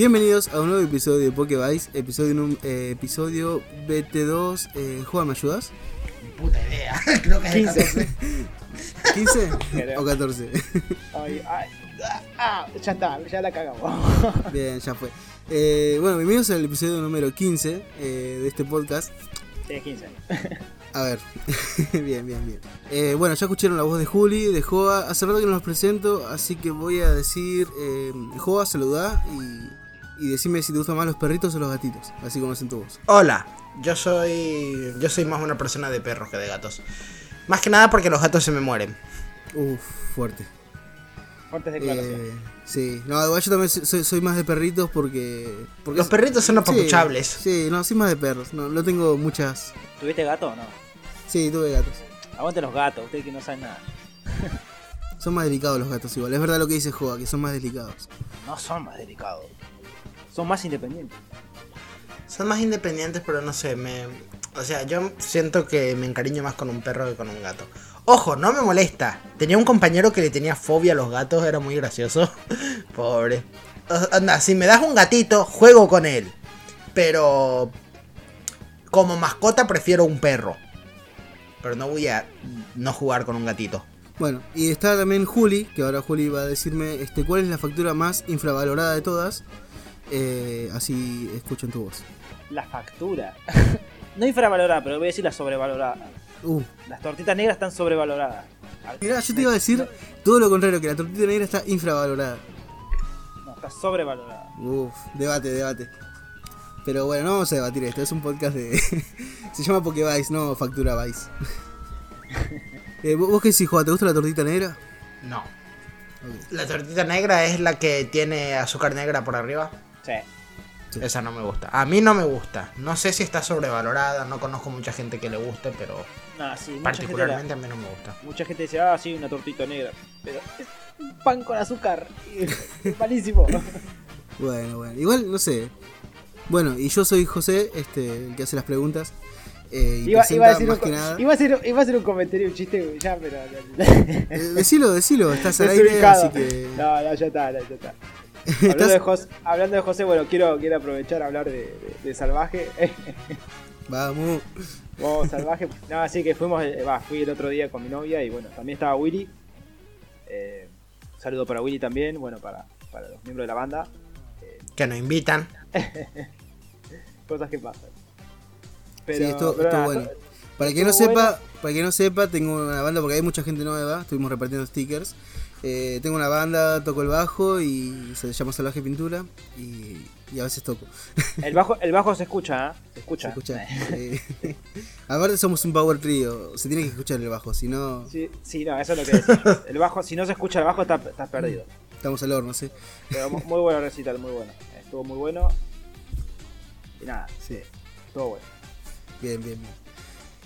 Bienvenidos a un nuevo episodio de Pokevice, episodio, eh, episodio BT2. Eh, Juan, ¿me ayudas? Puta idea. Creo que es de 15. 14. ¿15 Creo. o 14? Ay, ay, ah, ah, ya está, ya la cagamos. Bien, ya fue. Eh, bueno, bienvenidos al episodio número 15 eh, de este podcast. Sí, 15. A ver, bien, bien, bien. Eh, bueno, ya escucharon la voz de Juli, de Joa. Hace rato que no los presento, así que voy a decir: eh, Joa, saludá y, y decime si te gustan más los perritos o los gatitos. Así como tu voz. Hola, yo soy. Yo soy más una persona de perros que de gatos. Más que nada porque los gatos se me mueren. Uf, fuerte. Fuertes declaraciones. Eh, sí, no, igual yo también soy, soy más de perritos porque. porque Los perritos son apapuchables. Sí, sí, no, soy más de perros. No, no tengo muchas. ¿Tuviste gato o no? Sí, tuve gatos. Aguante los gatos, ustedes que no saben nada. Son más delicados los gatos igual. Es verdad lo que dice Joa, que son más delicados. No son más delicados. Son más independientes. Son más independientes, pero no sé, me. O sea, yo siento que me encariño más con un perro que con un gato. Ojo, no me molesta. Tenía un compañero que le tenía fobia a los gatos, era muy gracioso. Pobre. O- Anda, si me das un gatito, juego con él. Pero. Como mascota prefiero un perro. Pero no voy a no jugar con un gatito. Bueno, y está también Juli, que ahora Juli va a decirme este, cuál es la factura más infravalorada de todas. Eh, así escuchen tu voz. La factura. no infravalorada, pero voy a decir la sobrevalorada. Uh, Las tortitas negras están sobrevaloradas. mirá, yo te iba a decir todo lo contrario, que la tortita negra está infravalorada. No, está sobrevalorada. Uf, debate, debate. Pero bueno, no vamos a debatir esto, es un podcast de... Se llama Pokevice, no Factura Vice. Eh, ¿Vos qué decís, Joa? ¿Te gusta la tortita negra? No. La tortita negra es la que tiene azúcar negra por arriba. Sí. Sí. Esa no me gusta. A mí no me gusta. No sé si está sobrevalorada. No conozco mucha gente que le guste, pero sí, gente, particularmente la- a mí no me gusta. mucha gente dice, ah, sí, una tortita negra. Pero es un pan con azúcar. Es malísimo. Bueno, bueno. Igual, no sé. Bueno, y yo soy José, este, el que hace las preguntas. eh, y Iba, a decir un, iba, a iba a hacer un comentario, un chiste, ya, pero. Eh, decilo, decilo, estás al aire, así que. No, no, ya está, ya está. Hablando de, Jos- hablando de José, bueno, quiero, quiero aprovechar a hablar de, de- de Salvaje. Vamos. Vamos, Salvaje. No, así que fuimos, eh, va, fui el otro día con mi novia y bueno, también estaba Willy. Eh, un saludo para Willy también, bueno, para, para los miembros de la banda. Que nos invitan. Cosas que pasan. sí, esto, pero esto nada, bueno. Para que no sepa, bueno. para que no sepa, tengo una banda porque hay mucha gente nueva, estuvimos repartiendo stickers. Eh, tengo una banda, toco el bajo y se llama Salvaje Pintura y, y a veces toco. el, bajo, el bajo se escucha, ¿eh? Se escucha. Se escucha. Eh, aparte somos un power trío, se tiene que escuchar el bajo, si no Sí, sí, no, eso es lo que decía. El bajo, si no se escucha el bajo, estás estás perdido. estamos al horno, ¿sí? Pero mu- muy bueno recital, muy bueno. Estuvo muy bueno. Y nada, Sí. estuvo bueno. Bien, bien, bien.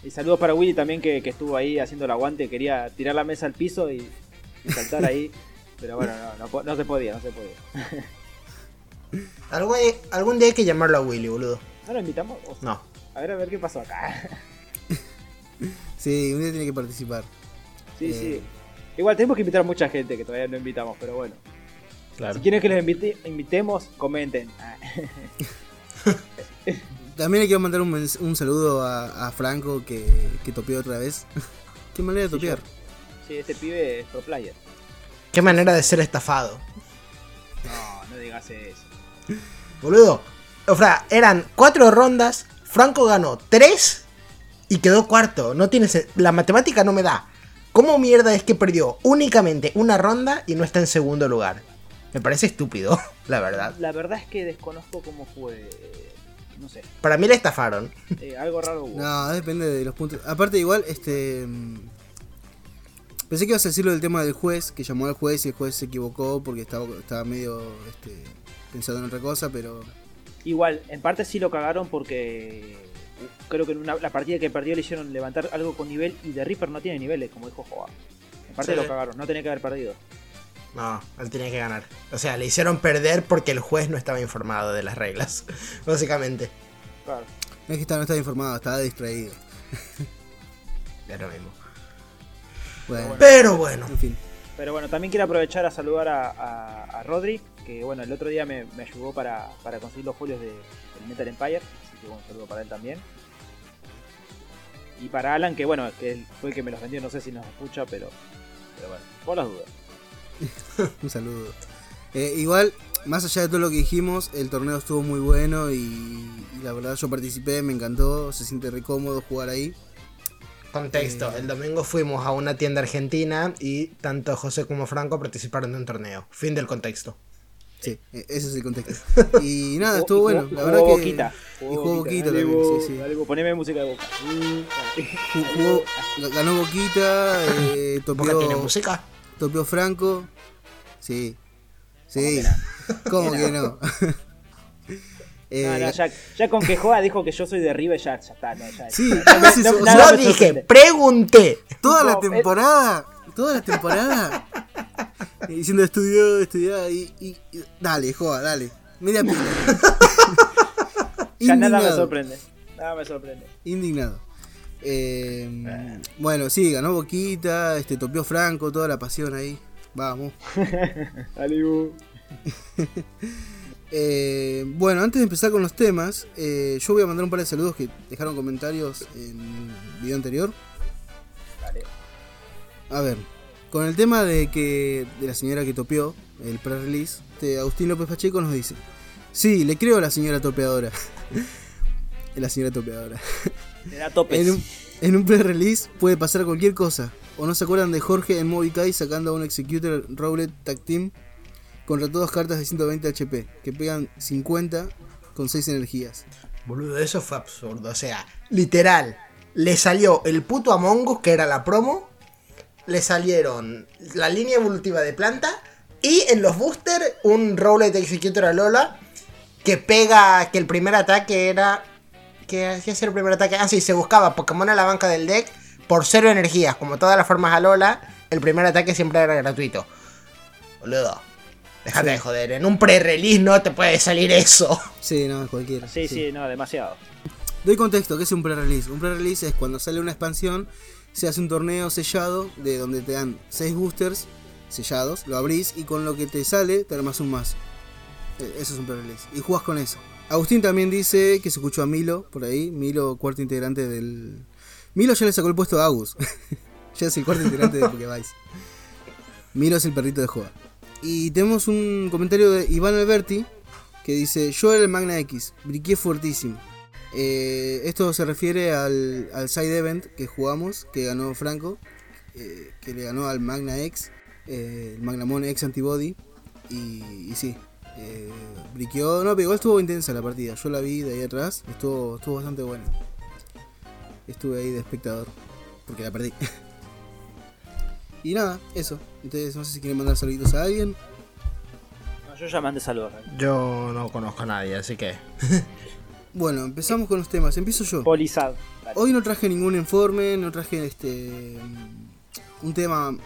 Y saludos para Willy también que, que estuvo ahí haciendo el aguante, quería tirar la mesa al piso y, y saltar ahí. Pero bueno, no, no, se podía, no se podía. Algún, algún día hay que llamarlo a Willy, boludo. ¿No lo invitamos? O- No. A ver, a ver qué pasó acá. Sí, un día tiene que participar. Sí, Eh. sí. Igual tenemos que invitar a mucha gente que todavía no invitamos, pero bueno. Claro. Si quieren que los invite- invitemos, comenten. Ah, También le quiero mandar un, saludo a, a Franco que, que topeó otra vez. Qué manera de topear. Sí, este pibe es pro player. Qué manera de ser estafado. No, no digas eso. Boludo. O sea, eran cuatro rondas. Franco ganó tres y quedó cuarto. No tiene sen- La matemática no me da. ¿Cómo mierda es que perdió únicamente una ronda y no está en segundo lugar? Me parece estúpido, la verdad. La verdad es que desconozco cómo fue. No sé, Para mí le estafaron. eh, algo raro hubo. No, depende de los puntos. Aparte, igual, este. Pensé que ibas a decirlo del tema del juez, que llamó al juez y el juez se equivocó porque estaba, estaba medio este, pensando en otra cosa, pero. Igual, en parte sí lo cagaron porque creo que en una, la partida que perdió le hicieron levantar algo con nivel y de Reaper no tiene niveles, como dijo Joa. En parte Sí. lo cagaron, no tenía que haber perdido. No, él tenía que ganar. O sea, le hicieron perder porque el juez no estaba informado de las reglas. Básicamente. Claro. No es que estaba, no estaba informado, estaba distraído. Es lo mismo. Bueno, Pero bueno. en fin. Pero bueno, también quiero aprovechar a saludar a, a- a Rodri, que bueno, el otro día me, me ayudó para, para conseguir los folios de, del Metal Empire, así que bueno, saludo para él también. Y para Alan, que bueno, que él fue el que me los vendió, no sé si nos escucha, pero, pero bueno, por las dudas. Un saludo. Eh, igual, más allá de todo lo que dijimos, el torneo estuvo muy bueno y, y la verdad yo participé, me encantó, se siente re cómodo jugar ahí. Contexto, el domingo fuimos a una tienda argentina y tanto José como Franco participaron de un torneo. Fin del contexto. Sí, e- ese es el contexto. Y nada, estuvo bueno. La jugó verdad que Boquita. y jugó Boquita dale, también, Bo, sí, sí. dale, Bo, poneme música de boca. jugó, ganó Boquita, eh, ¿Boca tiene topeó, música? topeó Franco. Sí, sí, ¿cómo que no? Eh, No, no, ya, ya con que juega dijo que yo soy de River, ya, ya está. No, ya, Sí, no- o nada Yo dije, pregunté. toda la No, temporada, toda la temporada, eh, diciendo estudió, estudió y, y- y- dale, joda, dale, media pila. Ya nada me sorprende. Nada me sorprende. Indignado. Eh, bueno, sí, ganó Boquita, este, topió Franco, toda la pasión ahí. Vamos. Dale, Bo. Eh, bueno, antes de empezar con los temas, eh, yo voy a mandar un par de saludos que dejaron comentarios en el video anterior. A ver, con el tema de que de la señora que topeó el pre-release, este, Agustín López Pacheco nos dice: Sí, le creo a la señora topeadora. la señora topeadora. En un, en un pre-release puede pasar cualquier cosa. ¿O no se acuerdan de Jorge en Mobikai sacando a un Executor Rowlet Tag Team contra todas cartas de 120 HP que pegan 50 con 6 energías? Boludo, eso fue absurdo. O sea, literal, le salió el puto Among Us, que era la promo. Le salieron la línea evolutiva de planta. Y en los boosters, un Rowlet Executor a Lola. Que pega. Que el primer ataque era. ¿Qué hacía ser el primer ataque? Ah, sí, se buscaba Pokémon a la banca del deck por cero energías. Como todas las formas a Lola, el primer ataque siempre era gratuito. Boludo, déjate de joder. En un pre-release no te puede salir eso. Sí, no, cualquiera. Sí, sí, no, demasiado. Doy contexto, ¿qué es un pre-release? Un pre-release es cuando sale una expansión, se hace un torneo sellado de donde te dan 6 boosters sellados, lo abrís y con lo que te sale te armas un mazo. Eh, Eso es un pre-release. Y jugás con eso. Agustín también dice que se escuchó a Milo por ahí, Milo, cuarto integrante del... Milo ya le sacó el puesto a Agus. ya es el cuarto integrante de Pokévice. Milo es el perrito de Joa. Y tenemos un comentario de Iván Alberti que dice, yo era el Magna X, briqué fuertísimo. Eh, esto se refiere al, side event que jugamos, que ganó Franco, eh, que le ganó al Magna X, eh, el Magnamon X Antibody. Y, sí, briqueó, no, pero igual estuvo intensa la partida. Yo la vi de ahí atrás, estuvo, estuvo bastante buena. Estuve ahí de espectador, porque la perdí. y nada, eso. Entonces, no sé si quieren mandar saluditos a alguien. No, yo ya mandé saludos. Yo no conozco a nadie, así que. Bueno, empezamos con los temas. Empiezo yo. Polizad. Dale. Hoy no traje ningún informe, no traje este un tema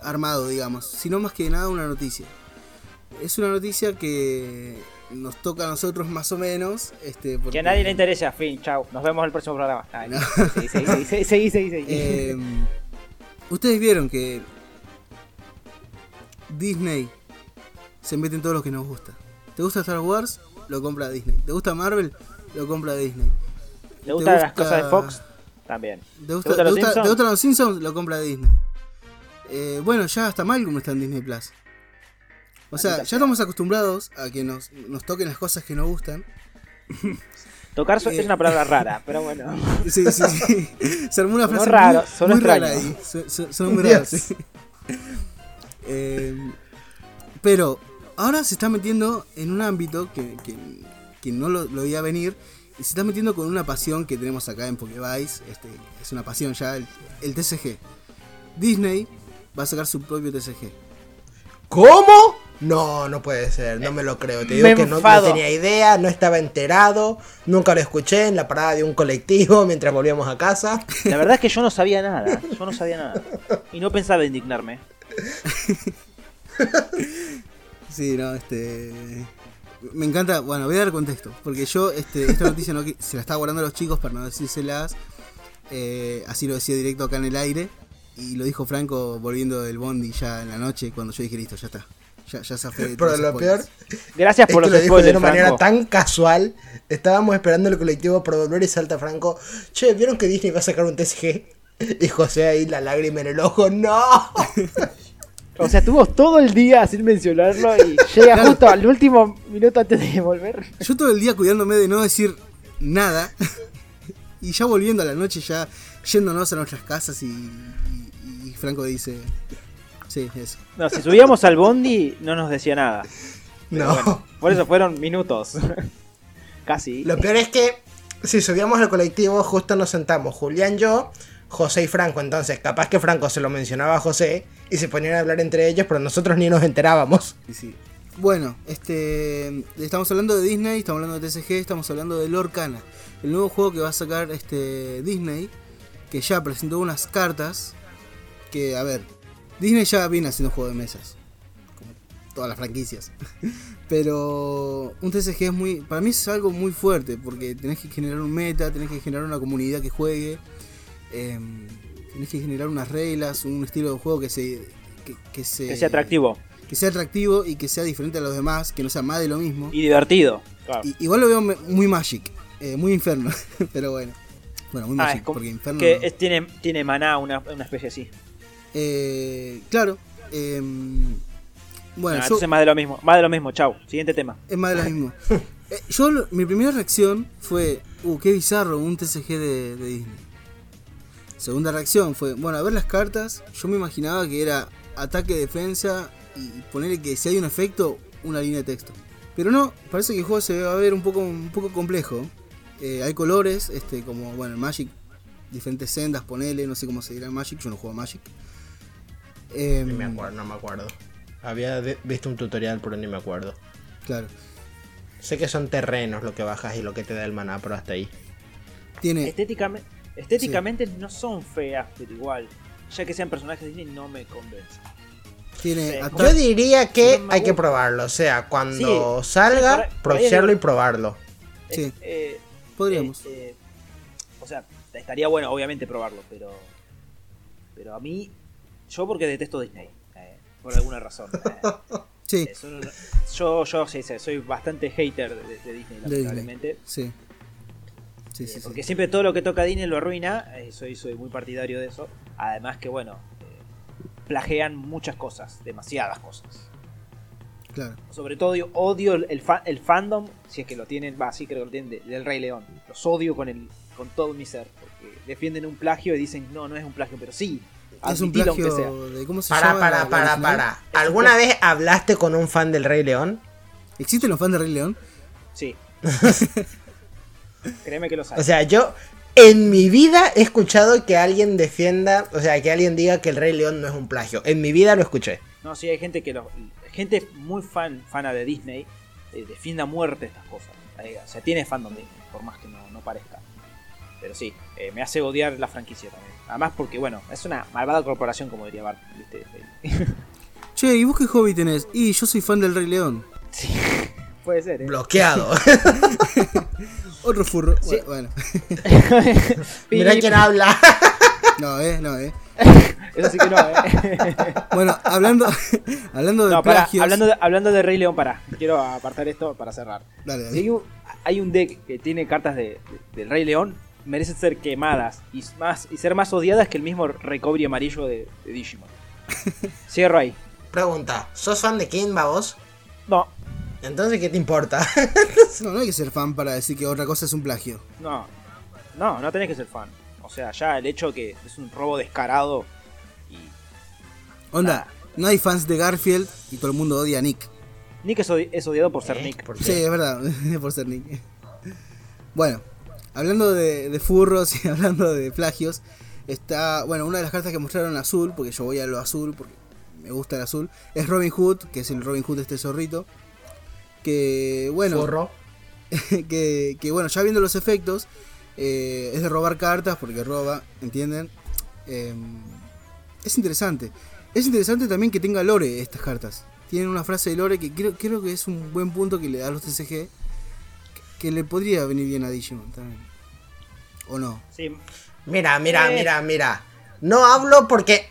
armado, digamos, sino más que nada una noticia. Es una noticia que nos toca a nosotros más o menos, este, porque, Que a nadie le interese, fin, chau. Nos vemos en el próximo programa. Ay, No. Seguí, seguí, seguí, seguí, seguí, seguí, seguí. eh, ustedes vieron que Disney se mete en todo lo que nos gusta. ¿Te gusta Star Wars? Lo compra Disney. ¿Te gusta Marvel? Lo compra Disney. ¿Le gustan las cosas de Fox? También. ¿Te, gusta, gustan te los gusta- Simpsons? te gustan los Simpsons? Lo compra Disney. Eh, bueno, ya hasta Malcolm está en Disney Plus. O sea, ya estamos acostumbrados a que nos, nos toquen las cosas que nos gustan. Tocar so- Eh. es una palabra rara, pero bueno. Sí, sí, sí. Se armó una frase raro, muy, muy rara ahí. Su- Sonó muy raro, sí. Eh, pero ahora se está metiendo en un ámbito que, que, que no lo, lo veía venir. Y se está metiendo con una pasión que tenemos acá en Pokévice. Este, es una pasión ya, el, el TCG. Disney va a sacar su propio TCG. ¿Cómo? No, no puede ser, no me lo creo. Te digo Me que no, tenía idea, no estaba enterado, nunca lo escuché en la parada de un colectivo mientras volvíamos a casa. La verdad es que yo no sabía nada. Yo no sabía nada. Y no pensaba indignarme. Sí, no, este. Me encanta, bueno, voy a dar contexto, porque yo este, esta noticia no, se la estaba guardando a los chicos para no decírselas, eh, así lo decía directo acá en el aire, y lo dijo Franco volviendo del bondi ya en la noche, cuando yo dije listo, ya está, Ya, ya zafé de Pero lo peor spoilers. Gracias por que los lo dijo de spoilers, una manera Franco. tan casual. Estábamos esperando el colectivo por volver y salta Franco. Che, ¿vieron que Disney va a sacar un TCG? Y José ahí la lágrima en el ojo. ¡No! O sea, estuvo todo el día sin mencionarlo y llega justo al último minuto antes de volver. Yo todo el día cuidándome de no decir nada. y ya volviendo a la noche, ya yéndonos a nuestras casas y, y- y Franco dice... Sí, eso. No, si subíamos al Bondi no nos decía nada. Pero No. bueno, por eso fueron minutos. Casi. Lo peor es que si subíamos al colectivo, justo nos sentamos Julián, yo, José y Franco. Entonces, capaz que Franco se lo mencionaba a José y se ponían a hablar entre ellos, pero nosotros ni nos enterábamos. Sí, sí. Bueno, este, estamos hablando de Disney, estamos hablando de TCG, estamos hablando de Lorcana, el nuevo juego que va a sacar este Disney, que ya presentó unas cartas que, a ver, Disney ya viene haciendo juegos de mesas, como todas las franquicias, pero un TCG es muy, para mí es algo muy fuerte, porque tenés que generar un meta, tenés que generar una comunidad que juegue, em, tenés que generar unas reglas, un estilo de juego que se... Que, que se, Que sea atractivo que sea atractivo y que sea diferente a los demás, que no sea más de lo mismo. y divertido. Claro. Igual lo veo muy Magic, eh, muy Inferno, pero bueno. Bueno, muy Ah, Magic, porque Inferno. que no. es- tiene, tiene maná, una, una especie así. Eh, claro. em, bueno, yo, entonces más de lo mismo. Más de lo mismo, chau. Siguiente tema. es más de lo mismo. Eh, yo, mi primera reacción fue, uh, qué bizarro, un TCG de, de Disney. Segunda reacción fue, bueno, a ver las cartas, yo me imaginaba que era ataque, defensa y ponerle que si hay un efecto, una línea de texto. Pero no, parece que el juego se va a ver un poco, un poco complejo. Eh, hay colores, este, como, bueno, en Magic, diferentes sendas, ponele, no sé cómo se dirá en Magic, yo no juego a Magic. Em, Ni me acuerdo, no me acuerdo. Había vi- visto un tutorial, pero ni me acuerdo. Claro. Sé que son terrenos lo que bajas y lo que te da el maná, pero hasta ahí. Tiene, Estéticamente, estéticamente no son feas, pero igual. Ya que sean personajes de Disney, no me convence. tiene Sí, ata- Yo diría que No hay que probarlo. O sea, cuando Sí, salga, procearlo y lo- probarlo. Sí. Eh, Podríamos. eh, eh, o sea, estaría bueno, obviamente, probarlo, pero. Pero a mí. Yo porque detesto Disney. eh, por alguna razón. eh, Sí, no- yo, yo sí, soy bastante hater de, de Disney, lamentablemente. sí. Sí, Eh, sí, sí. porque siempre todo lo que toca Disney lo arruina. eh, soy, soy muy partidario de eso. Además que, bueno, eh, plagean muchas cosas, demasiadas cosas. Claro. Sobre todo odio, odio el, el fa- el fandom, si es que lo tienen, va, sí creo que lo tienen, de- del Rey León. Los odio con, el, con todo mi ser. Porque defienden un plagio y dicen, no, no es un plagio, pero sí. Es un aunque sea. plagio de cómo se Para, llama. para, para, para. ¿Alguna vez hablaste con un fan del Rey León? ¿Existen los fans de Rey León? Sí. Créeme que los hay. O sea, yo en mi vida he escuchado que alguien defienda, o sea, que alguien diga que el Rey León no es un plagio. En mi vida lo escuché. No, sí, hay gente que lo, gente muy fan, fana de Disney, eh, defiende a muerte estas cosas. O sea, tiene fandom Disney, por más que no, no parezca. Pero sí, eh, me hace odiar la franquicia también. Además porque, bueno, es una malvada corporación, como diría Bart. ¿viste? Che, ¿y vos qué hobby tenés? Y yo soy fan del Rey León. Sí, puede ser, ¿eh? Bloqueado. Otro furro. Sí. Bueno, Mira Pip. quién habla. no, eh, no, eh. Eso sí que no, ¿eh? Bueno, hablando, hablando de no, plagios. hablando de, hablando de Rey León, pará. Quiero apartar esto para cerrar. Dale, dale. Si hay un, hay un deck que tiene cartas de, de- del Rey León, merecen ser quemadas y, más, y ser más odiadas que el mismo recovery amarillo de, de Digimon. Cierro ahí. Pregunta, ¿sos fan de Kimba vos? No, Entonces, ¿qué te importa? No, no hay que ser fan para decir que otra cosa es un plagio. no, no, no tenés que ser fan. O sea, ya el hecho que es un robo descarado y Onda, Nada. no hay fans de Garfield y todo el mundo odia a Nick. Nick es, odi- es odiado por ser ¿Eh? Nick. ¿Por? Sí, es verdad, por ser Nick. Bueno, hablando de, de furros y hablando de plagios, está, bueno, una de las cartas que mostraron azul, porque yo voy a lo azul, porque me gusta el azul, es Robin Hood, que es el Robin Hood de este zorrito. Que, bueno, Furro. que, que, bueno, ya viendo los efectos, eh, es de robar cartas porque roba, ¿entienden? Eh, es interesante. Es interesante también que tenga lore estas cartas. Tienen una frase de lore que creo, creo que es un buen punto que le da a los TCG. Que, le podría venir bien a Digimon también. ¿O no? Sí, Mira, mira, Eh. mira, mira. No hablo porque.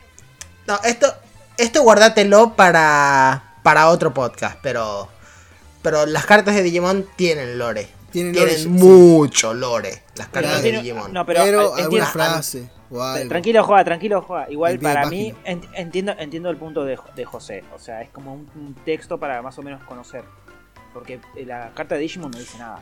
No, esto. Esto guárdatelo para. para otro podcast, pero pero las cartas de Digimon tienen lore. Tienen Tienen, lore, sí. mucho lore las cartas de Digimon. no, pero, Pero, eh, alguna entiendo- frase o algo. Tranquilo, juega, tranquilo, juega. Igual para mí, entiendo, entiendo el punto de, de José. O sea, es como un, un texto para más o menos conocer. Porque eh, la carta de Digimon no dice nada.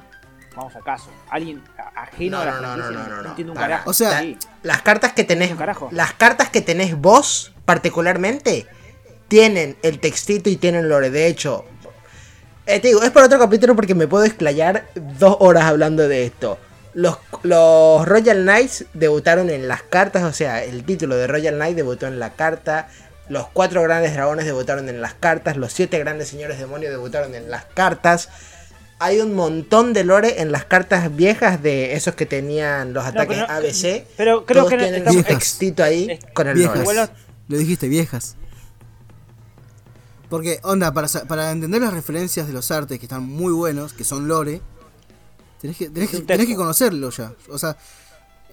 Vamos al caso. Alguien ajeno No, a la no, no, no, no, no, no. entiende un Para. carajo. O sea, Sí. Las cartas que tenés, Un carajo. las cartas que tenés vos particularmente tienen el textito y tienen lore. De hecho, eh, te digo, es para otro capítulo porque me puedo explayar dos horas hablando de esto. Los, los Royal Knights debutaron en las cartas, o sea, el título de Royal Knight debutó en la carta. Los cuatro grandes dragones debutaron en las cartas. Los siete grandes señores demonios debutaron en las cartas. Hay un montón de lore en las cartas viejas de esos que tenían los ataques pero no- ABC. pero creo Todos que tienen estamos- un textito ahí es- con el Viejas. lore. Lo dijiste, viejas. Porque, onda, para, sa- para entender las referencias de los artes que están muy buenos, que son lore, tenés que, tenés que, tenés que conocerlo ya. O sea,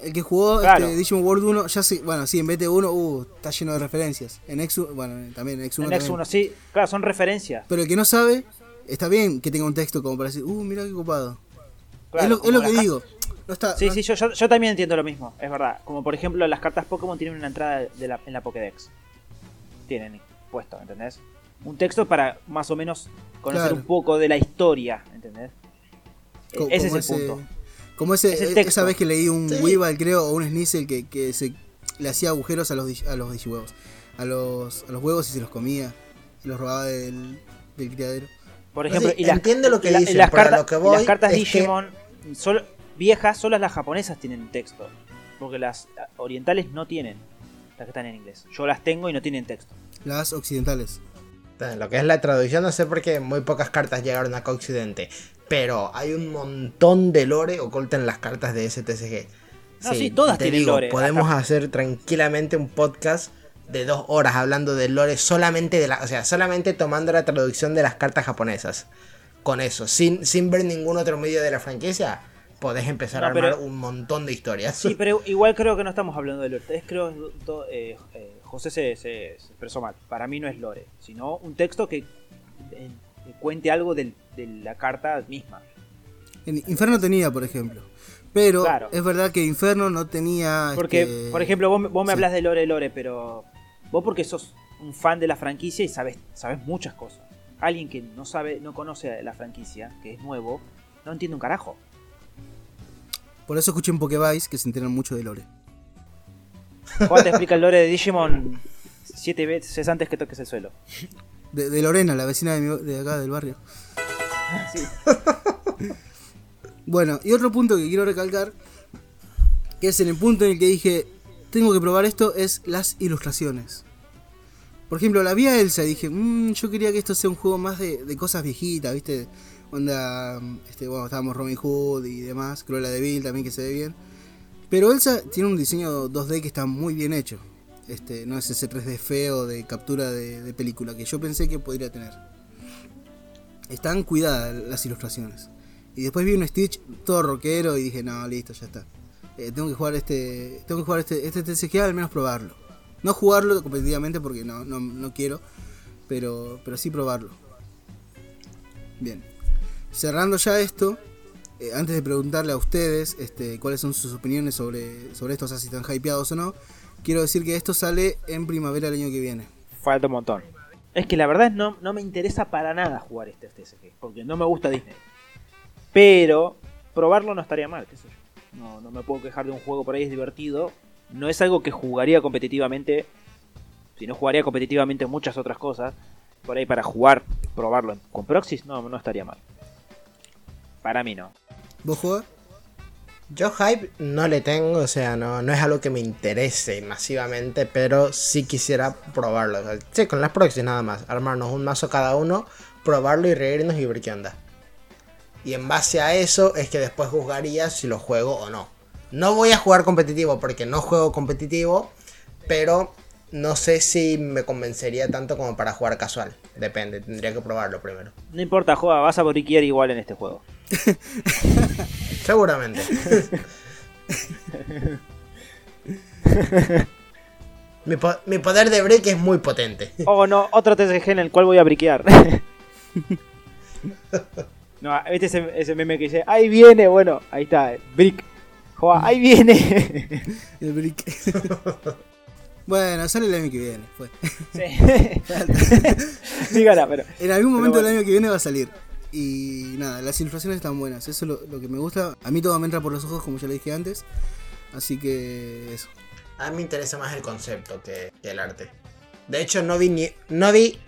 el que jugó Claro. este, Digimon World 1, ya sí, bueno, sí, en BT1, uh, está lleno de referencias. En X1, bueno, también en X1 en también. X1, sí. Claro, son referencias. Pero el que no sabe, está bien que tenga un texto como para decir, uh, mira qué copado. Claro, es lo, es lo que digo. No está, Sí, no- sí, yo, yo, yo también entiendo lo mismo, es verdad. Como por ejemplo, las cartas Pokémon tienen una entrada de la- en la Pokédex. Tienen puesto, ¿entendés? Un texto para más o menos conocer Claro. un poco de la historia, ¿entendés? E- ese como es el ese- punto. Como ese, e- texto. esa vez que leí un Sí. Weavile, creo, o un Sneasel que, que se, le hacía agujeros a los, a los digihuevos. A los, a los huevos y se los comía. Y los robaba del, del criadero. Por Sí, ejemplo, y las, entiendo lo que y la- y dicen, las pero cartas, lo que voy las cartas que- Digimon solo- viejas, solo las japonesas tienen texto. Porque las orientales no tienen. Las que están en inglés. Yo las tengo y no tienen texto. Las occidentales. Lo que es la traducción, no sé por qué muy pocas cartas llegaron acá a Occidente. Pero hay un montón de lore oculta en las cartas de STCG. No, sí, todas te tienen digo, lore. Podemos hacer tranquilamente un podcast de dos horas hablando del lore solamente de la. O sea, solamente tomando la traducción de las cartas japonesas. Con eso, sin, sin ver ningún otro medio de la franquicia, podés empezar No, a armar pero- un montón de historias. Sí, pero igual creo que no estamos hablando de lore. Es creo eh, eh, José se, se- se expresó mal. Para mí no es lore, sino un texto que, eh, que cuente algo del- de la carta misma. En Inferno tenía, por ejemplo. Pero Claro. es verdad que Inferno no tenía. Porque, este, por ejemplo, vos, me- vos me sí. hablas de lore, lore, pero vos porque sos un fan de la franquicia y sabes, sabes muchas cosas. Alguien que no sabe, no conoce la franquicia, que es nuevo, no entiende un carajo. Por eso escuchen Pokevice que se enteran mucho de Lore. Juan te explica el lore de Digimon siete veces antes que toques el suelo. De, de Lorena, la vecina de, mi- de acá del barrio. Sí. Bueno, y otro punto que quiero recalcar, que es en el punto en el que dije, tengo que probar esto, es las ilustraciones. Por ejemplo, la vi a Elsa y dije, "Mm, yo quería que esto sea un juego más de, de cosas viejitas, ¿viste? Onda, este, bueno, estábamos Robin Hood y demás, Cruella de Vil también que se ve bien. Pero Elsa tiene un diseño 2D que está muy bien hecho. Este, no es ese 3D feo de captura de, película que yo pensé que podría tener. Están cuidadas las ilustraciones. Y después vi un Stitch todo rockero y dije, no, listo, ya está. Eh, tengo que jugar este. Tengo que jugar este, este TCG, al menos probarlo. No jugarlo competitivamente porque no, no, no quiero. Pero, pero sí probarlo. Bien. Cerrando ya esto. eh, antes de preguntarle a ustedes este, cuáles son sus opiniones sobre, sobre esto, o sea, si están hypeados o no, quiero decir que esto sale en primavera del año que viene. Falta un montón. Es que la verdad no, no me interesa para nada jugar este TCG, porque no me gusta Disney. Pero probarlo no estaría mal, qué sé yo. No, no me puedo quejar de un juego por ahí, es divertido. No es algo que jugaría competitivamente. Si no jugaría competitivamente muchas otras cosas. Por ahí para jugar, probarlo con Proxys, no, no estaría mal. Para mí no. ¿Vos jugás? Yo hype no le tengo, o sea, no, no es algo que me interese masivamente, pero sí quisiera probarlo. O sea, sí, con las proxies nada más, armarnos un mazo cada uno, probarlo y reírnos y ver qué onda. Y en base a eso es que después juzgaría si lo juego o no. No voy a jugar competitivo porque no juego competitivo, pero no sé si me convencería tanto como para jugar casual. Depende, tendría que probarlo primero. No importa, juega, vas a boriquear igual en este juego. Seguramente. Mi, po- mi poder de break es muy potente. Oh, no, otro TCG en el cual voy a briquear. no, ¿viste ese, ese meme que dice, ahí viene? Bueno, ahí está, brick. Joa, ahí viene. El brick. bueno, sale el año que viene. Fue. sí. Dígala, pero. En algún momento bueno. del año que viene va a salir. Y nada, las ilustraciones están buenas. Eso es lo, lo que me gusta. A mí todo me entra por los ojos, como ya le dije antes. Así que eso. A mí me interesa más el concepto que, que el arte. De hecho, no vi ni. No vi.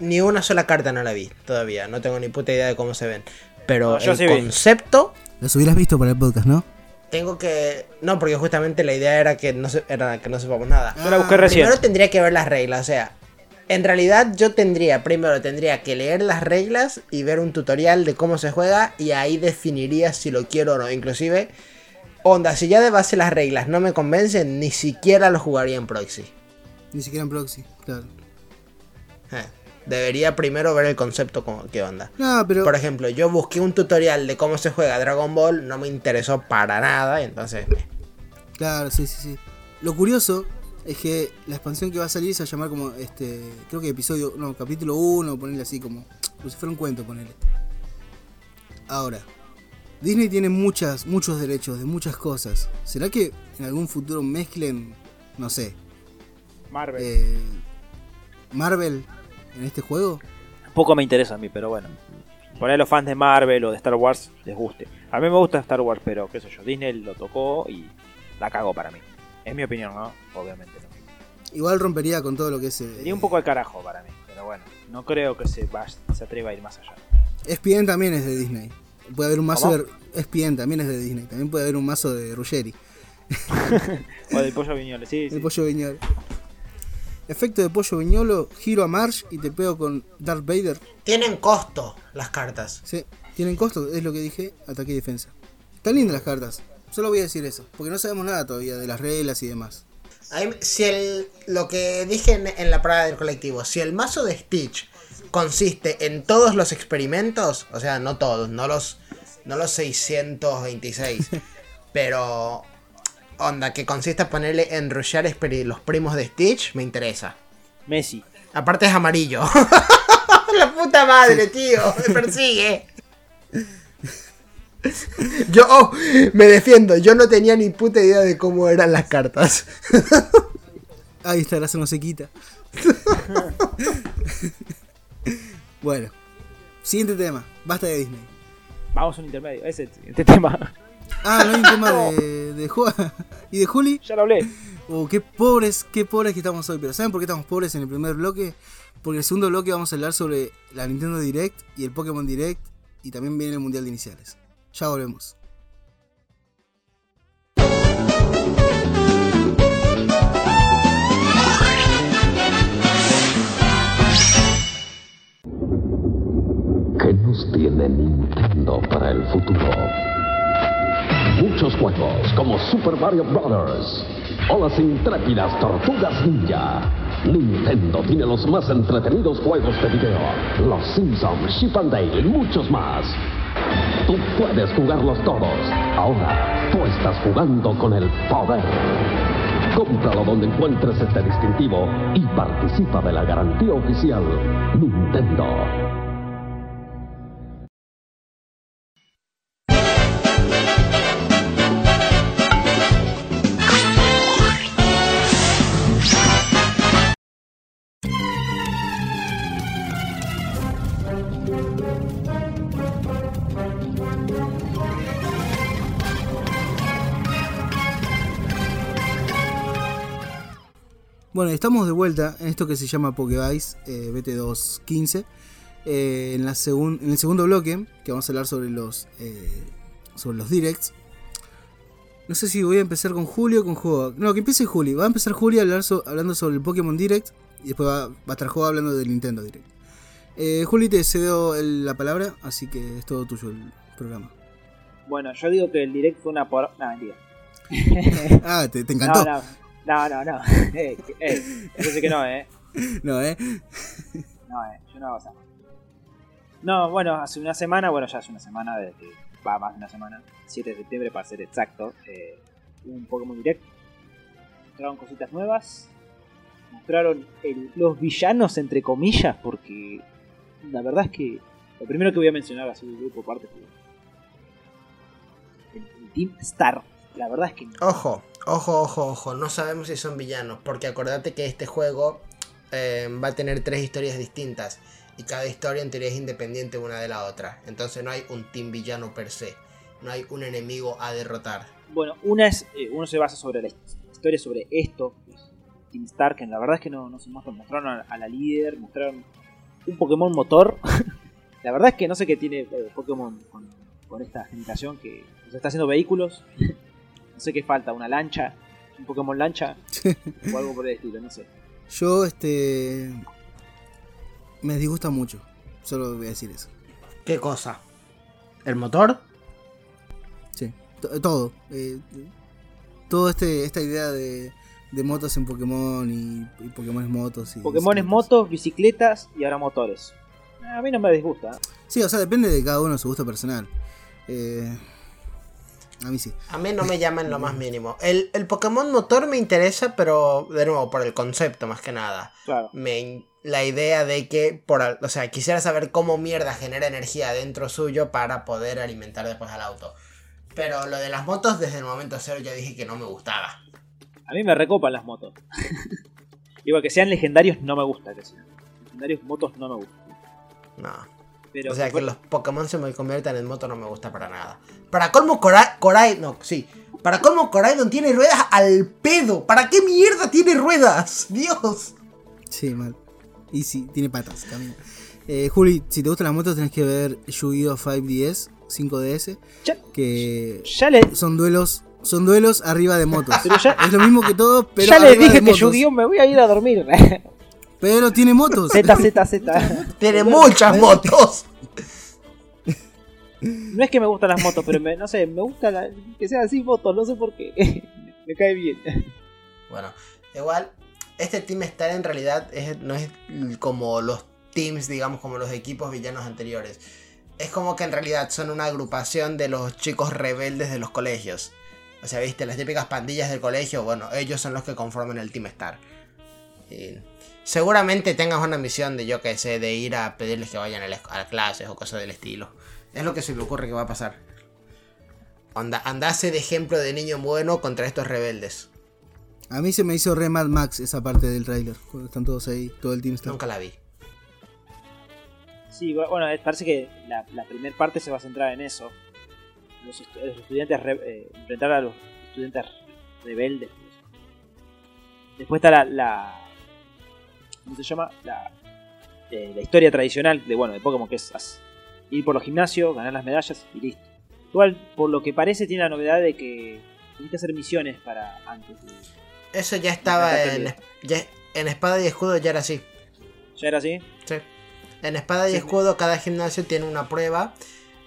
Ni una sola carta no la vi todavía. No tengo ni puta idea de cómo se ven. Pero No, yo el sí concepto. Las hubieras visto para el podcast, ¿no? Tengo que. No, porque justamente la idea era que no, se, era que no sepamos nada. Yo la busqué Ah, recién. Primero tendría que ver las reglas, o sea, en realidad yo tendría, primero tendría que leer las reglas y ver un tutorial de cómo se juega y ahí definiría si lo quiero o no. Inclusive, onda, si ya de base las reglas no me convencen, ni siquiera lo jugaría en proxy. Ni siquiera en proxy, claro. Eh, debería primero ver el concepto como qué onda. No, pero. Por ejemplo, yo busqué un tutorial de cómo se juega Dragon Ball, no me interesó para nada, entonces... Claro, sí, sí, sí. Lo curioso es que la expansión que va a salir se va a llamar como este. Creo que episodio. No, capítulo 1, ponerle así como. Como si fuera un cuento, ponerle. Ahora. Disney tiene muchas, muchos derechos de muchas cosas. ¿Será que en algún futuro mezclen, no sé, Marvel. eh, Marvel en este juego? Poco me interesa a mí, pero bueno. Ahí a los fans de Marvel o de Star Wars les guste. A mí me gusta Star Wars, pero qué sé yo, Disney lo tocó y la cagó para mí. Es mi opinión, ¿no? Obviamente. Igual rompería con todo lo que es. eh, Sería un poco al carajo para mí, pero bueno, no creo que se, vaya- se atreva a ir más allá. ESPN también es de Disney. Puede haber un mazo ¿Cómo? de. ESPN también es de Disney. También puede haber un mazo de Ruggeri. O del pollo viñoles, sí, sí. El pollo viñolo. Efecto de pollo viñolo, giro a Marsh y te pego con Darth Vader. Tienen costo las cartas. Sí, tienen costo, es lo que dije, ataque y defensa. Están lindas las cartas. Solo voy a decir eso, porque no sabemos nada todavía de las reglas y demás. Ahí- si el, lo que dije en, en la prueba del colectivo, si el mazo de Stitch consiste en todos los experimentos, o sea, no todos, no los, no los 626, pero onda, que consiste en ponerle enrollar los primos de Stitch, me interesa. Messi. Aparte es amarillo. la puta madre, tío, me persigue. Yo oh, me defiendo, yo no tenía ni puta idea de cómo eran las cartas. Ahí está, la no se quita. bueno, siguiente tema. Basta de Disney. Vamos a un intermedio, ese este tema. Ah, no hay un tema de, de Joa y de Juli. ya lo hablé. Oh, qué pobres, qué pobres que estamos hoy. Pero ¿saben por qué estamos pobres en el primer bloque? Porque en el segundo bloque vamos a hablar sobre la Nintendo Direct y el Pokémon Direct. Y también viene el Mundial de Iniciales. Ya volvemos. ¿Qué nos tiene Nintendo para el futuro? Muchos juegos como Super Mario Bros. o las intrépidas Tortugas Ninja. Nintendo tiene los más entretenidos juegos de video. Los Simpsons, Chip and Dale y muchos más. Tú puedes jugarlos todos. Ahora, tú estás jugando con el poder. Cómpralo donde encuentres este distintivo y participa de la garantía oficial Nintendo. Bueno, estamos de vuelta en esto que se llama Pokevice eh, BT215. eh, en, la segun- en el segundo bloque, que vamos a hablar sobre los, eh, sobre los directs. No sé si voy a empezar con Julio o con Joa. No, que empiece Juli. Va a empezar Juli a hablar so- hablando sobre el Pokémon Direct. Y después va, va a estar Joa hablando del Nintendo Direct. Eh, Juli, te cedo el- la palabra, así que es todo tuyo el programa. Bueno, yo digo que el direct fue una por. No, mentira. Ah, te, te encantó. No, no, no, no. no. eh, eh, yo sé que no, eh. No, ¿eh? No, eh, yo no hago esa. No, bueno, hace una semana, bueno, ya hace una semana, desde que va más de una semana, 7 de septiembre para ser exacto, eh, un Pokémon Direct. Trajeron cositas nuevas, mostraron el- los villanos, entre comillas, porque la verdad es que lo primero que voy a mencionar así de grupo aparte fue el, el Team Star. La verdad es que Ojo, ojo, ojo, ojo. No sabemos si son villanos. Porque acordate que este juego eh, va a tener tres historias distintas. Y cada historia en teoría es independiente una de la otra. Entonces no hay un team villano per se. No hay un enemigo a derrotar. Bueno, una es, eh, uno se basa sobre la historia sobre esto, que es Team Stark, la verdad es que no, no se muestra, mostraron a, a la líder, mostraron un Pokémon motor. la verdad es que no sé qué tiene eh, Pokémon con, con esta generación que se está haciendo vehículos. No sé qué falta, una lancha, un Pokémon lancha o algo por el estilo, no sé. Yo, este. Me disgusta mucho. Solo voy a decir eso. ¿Qué cosa? ¿El motor? Sí. To- Todo. Eh, todo este, esta idea de, de motos en Pokémon y, y Pokémon motos. Y Pokémon es motos, bicicletas y ahora motores. A mí no me disgusta. Sí, o sea, depende de cada uno su gusto personal. Eh, a mí sí. A mí no me llama en lo más mínimo. El, el Pokémon motor me interesa, pero de nuevo, por el concepto más que nada. Claro. me la idea de que por al- o sea quisiera saber cómo mierda genera energía dentro suyo para poder alimentar después al auto pero lo de las motos desde el momento cero ya dije que no me gustaba A mí me recopan las motos. Igual que sean legendarios no me gusta que sean. Legendarios motos no me gustan. no Pero o sea que los Pokémon se me conviertan en moto no me gusta para nada para colmo Cora- Corai no sí para colmo Coraidon tiene ruedas al pedo para qué mierda tiene ruedas dios Sí, mal. Y sí, tiene patas, camina. Eh, Juli, si te gustan las motos tenés que ver Yu-Gi-Oh! 5DS, 5DS, Ya, que ya le, son duelos, son duelos arriba de motos. Pero ya- es lo mismo que todo, pero ya le arriba dije de que. Yu-Gi-Oh! me voy a ir a dormir. Pero tiene motos. Z, Z, Z. tiene muchas motos No es que me gustan las motos, pero me- no sé, me gusta la- que sean así motos, no sé por qué. me cae bien. Bueno, igual, este Team Star en realidad es- no es como los teams, digamos, como los equipos villanos anteriores. Es como que en realidad son una agrupación de los chicos rebeldes de los colegios. O sea, viste, las típicas pandillas del colegio, bueno, ellos son los que conforman el Team Star. Y seguramente tengas una misión de, yo que sé, de ir a pedirles que vayan a, la- a clases o cosas del estilo. Es lo que se me ocurre que va a pasar. Anda, andase de ejemplo de niño bueno contra estos rebeldes. A mí se me hizo re Mad Max esa parte del trailer. Cuando están todos ahí, todo el team está. Nunca la vi. Sí, bueno, eh, parece que la, la primera parte se va a centrar en eso. Los, estu- los estudiantes, re- eh, enfrentar a los estudiantes rebeldes. Después está la, la ¿cómo se llama? La, eh, la historia tradicional de bueno de Pokémon que es ir por los gimnasios, ganar las medallas y listo. Igual, por lo que parece, tiene la novedad de que tienes que hacer misiones para antes. de- Eso ya estaba en, ya- en Espada y Escudo, ya era así. ¿Ya era así? Sí. En Espada y Sí. Escudo cada gimnasio tiene una prueba.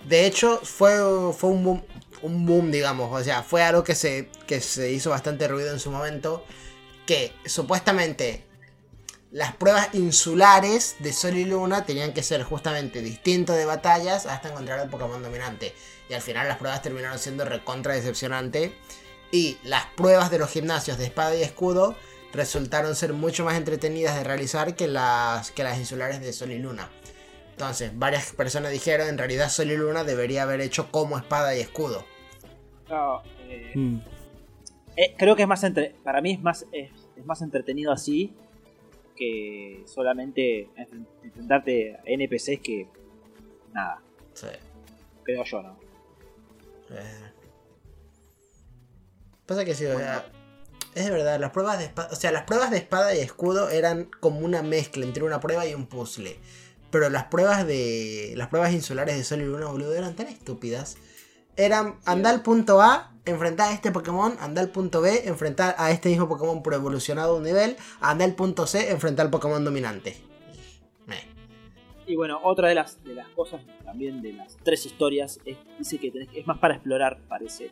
De hecho, fue, fue un, boom, un boom, digamos. O sea, fue algo que se, que se hizo bastante ruido en su momento. Que supuestamente las pruebas insulares de Sol y Luna tenían que ser justamente distintos de batallas hasta encontrar el Pokémon dominante. Y al final las pruebas terminaron siendo recontra decepcionante. Y las pruebas de los gimnasios de espada y escudo resultaron ser mucho más entretenidas de realizar que las, que las insulares de Sol y Luna. Entonces, varias personas dijeron en realidad Sol y Luna debería haber hecho como espada y escudo. No, eh, Mm. Eh, creo que es más entre... para mí es más es, es más entretenido así que solamente enfren- enfrentarte a NPCs que nada, Sí. creo yo, ¿no? Eh. Pasa que sí, o sea, es de verdad, las pruebas de espada, o sea, las pruebas de espada y escudo eran como una mezcla entre una prueba y un puzzle. Pero las pruebas de las pruebas insulares de Sol y Luna, boludo, eran tan estúpidas. Eran andar al punto A, enfrentar a este Pokémon, andar al punto B, enfrentar a este mismo Pokémon por evolucionado un nivel, andar al punto C, enfrentar al Pokémon dominante. Y bueno, otra de las, de las cosas también de las tres historias es, dice que tenés- es más para explorar, parece.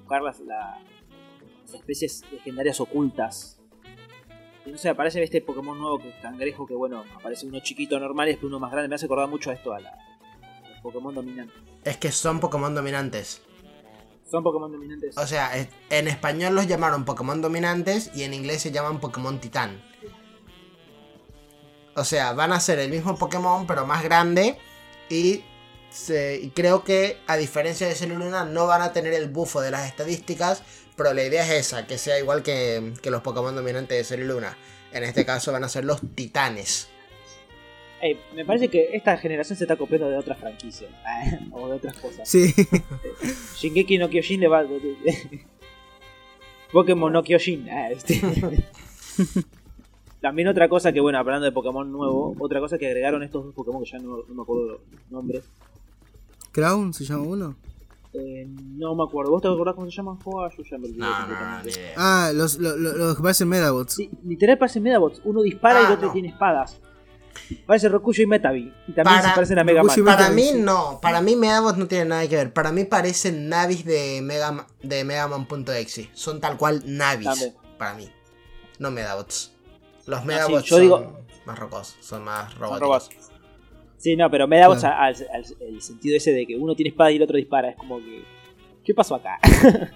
Buscar las, la- las especies legendarias ocultas. Y no sé, aparece este Pokémon nuevo que es cangrejo, que bueno, aparece uno chiquito normal y después uno más grande. Me hace acordar mucho a esto, a la, Pokémon dominante. Es que son Pokémon dominantes. Son Pokémon dominantes. O sea, en español los llamaron Pokémon dominantes y en inglés se llaman Pokémon titán. O sea, van a ser el mismo Pokémon, pero más grande. Y, se- y creo que, a diferencia de Celuluna, no van a tener el bufo de las estadísticas. Pero la idea es esa, que sea igual que, que los Pokémon dominantes de Celuluna. En este caso van a ser los titanes. Ey, me parece que esta generación se está copiando de otras franquicias. o de otras cosas. Sí. Shingeki no Kyojin le va. Pokémon no Kyojin. ah, este. También otra cosa que, bueno, hablando de Pokémon nuevo, otra cosa que agregaron estos dos Pokémon que ya no, no me acuerdo los nombres. ¿Crown se llama uno? Eh, no me acuerdo. ¿Vos te acordás cómo se llaman? Joa, yo ya me olvidé. No. Ah, los, los, los, los que parecen Medabots. Sí, literal parece Medabots. Uno dispara y Ah, el otro no. tiene espadas. Parece Rokuyo y Metavi. Y también Para- se parecen a Mega Man. Rokuyo y Para mí no, para mí Medabots no tiene nada que ver. Para mí parecen navis de Mega de Megaman.exe. Son tal cual navis. También. Para mí. No Medabots. Los sí, Medabots yo son digo- más rocosos, son más Son robóticos. robots. Sí, no, pero Medabots Claro. al, al- el sentido ese de que uno tiene espada y el otro dispara. Es como que. ¿Qué pasó acá?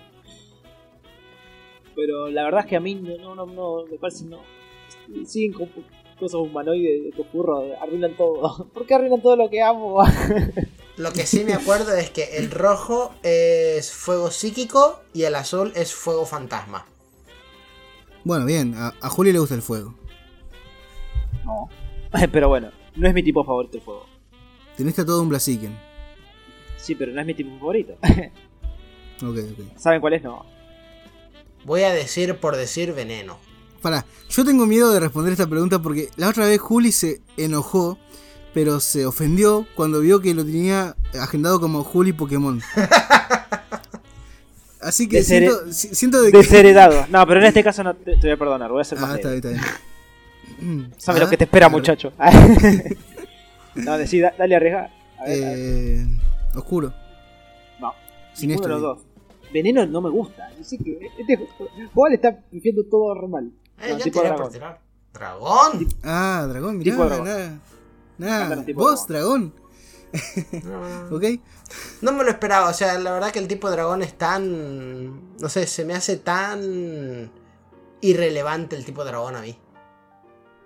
pero la verdad es que a mí no, no, no, no me parece no. Siguen con cosas humanoides de copurro, arruinan todo. ¿Por qué arruinan todo lo que amo? Lo que sí me acuerdo es que el rojo es fuego psíquico y el azul es fuego fantasma. Bueno, bien, a, a Juli le gusta el fuego. no. pero bueno, no es mi tipo favorito el fuego. Tenés todo un Blaziken. Sí, pero no es mi tipo favorito. Ok, ok. ¿Saben cuál es? No. Voy a decir por decir veneno. Pará, yo tengo miedo de responder esta pregunta porque la otra vez Juli se enojó, pero se ofendió cuando vio que lo tenía agendado como Juli Pokémon. Así que Deshere- siento, si- siento de que... Desheredado. No, pero en este caso no te, te voy a perdonar, voy a ser más Ah, está bien, está bien. Sabes Ah, lo que te espera, claro. muchacho. no, decí, da- dale, arriesga. A ver, a ver. Eh, oscuro. No, digo. dos. Veneno no me gusta. Sé que este le está diciendo todo re mal. Eh, No, yo tiré dragón. por tirar. ¡Dragón! Ah, dragón, mirá, Tipo dragón. nada. Nada, tipo vos, dragón. No, ¿Ok? no me lo esperaba, o sea, la verdad que el tipo de dragón es tan... No sé, se me hace tan irrelevante el tipo de dragón a mí.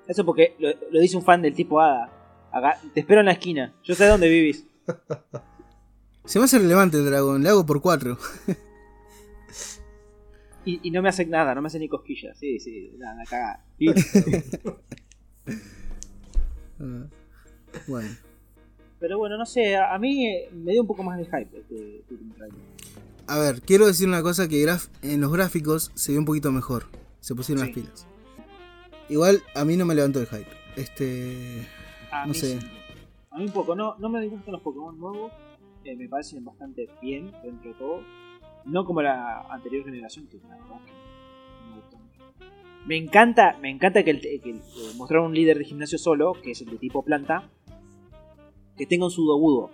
Eso porque lo, lo dice un fan del tipo Hada. Acá, te espero en la esquina. Yo sé dónde vivís. Se me hace relevante el dragón, le hago por cuatro. Y, y no me hace nada, no me hace ni cosquillas. Sí, sí, nada, cagada. Ah, bueno. Pero bueno, no sé, a, a mí eh, me dio un poco más de hype este, este. A ver, quiero decir una cosa que graf- en los gráficos se ve un poquito mejor. Se pusieron Sí. las pilas. Igual a mí no me levantó el hype. Este. A No sé. sí. A mí un poco, no, no me gustan los Pokémon nuevos. eh, me parecen bastante bien dentro de todo. No como la anterior generación, que la verdad me gustó mucho. Me encanta, me encanta que, el, que el- eh, mostraron un líder de gimnasio solo, que es el de tipo planta, que tenga un sudobudo.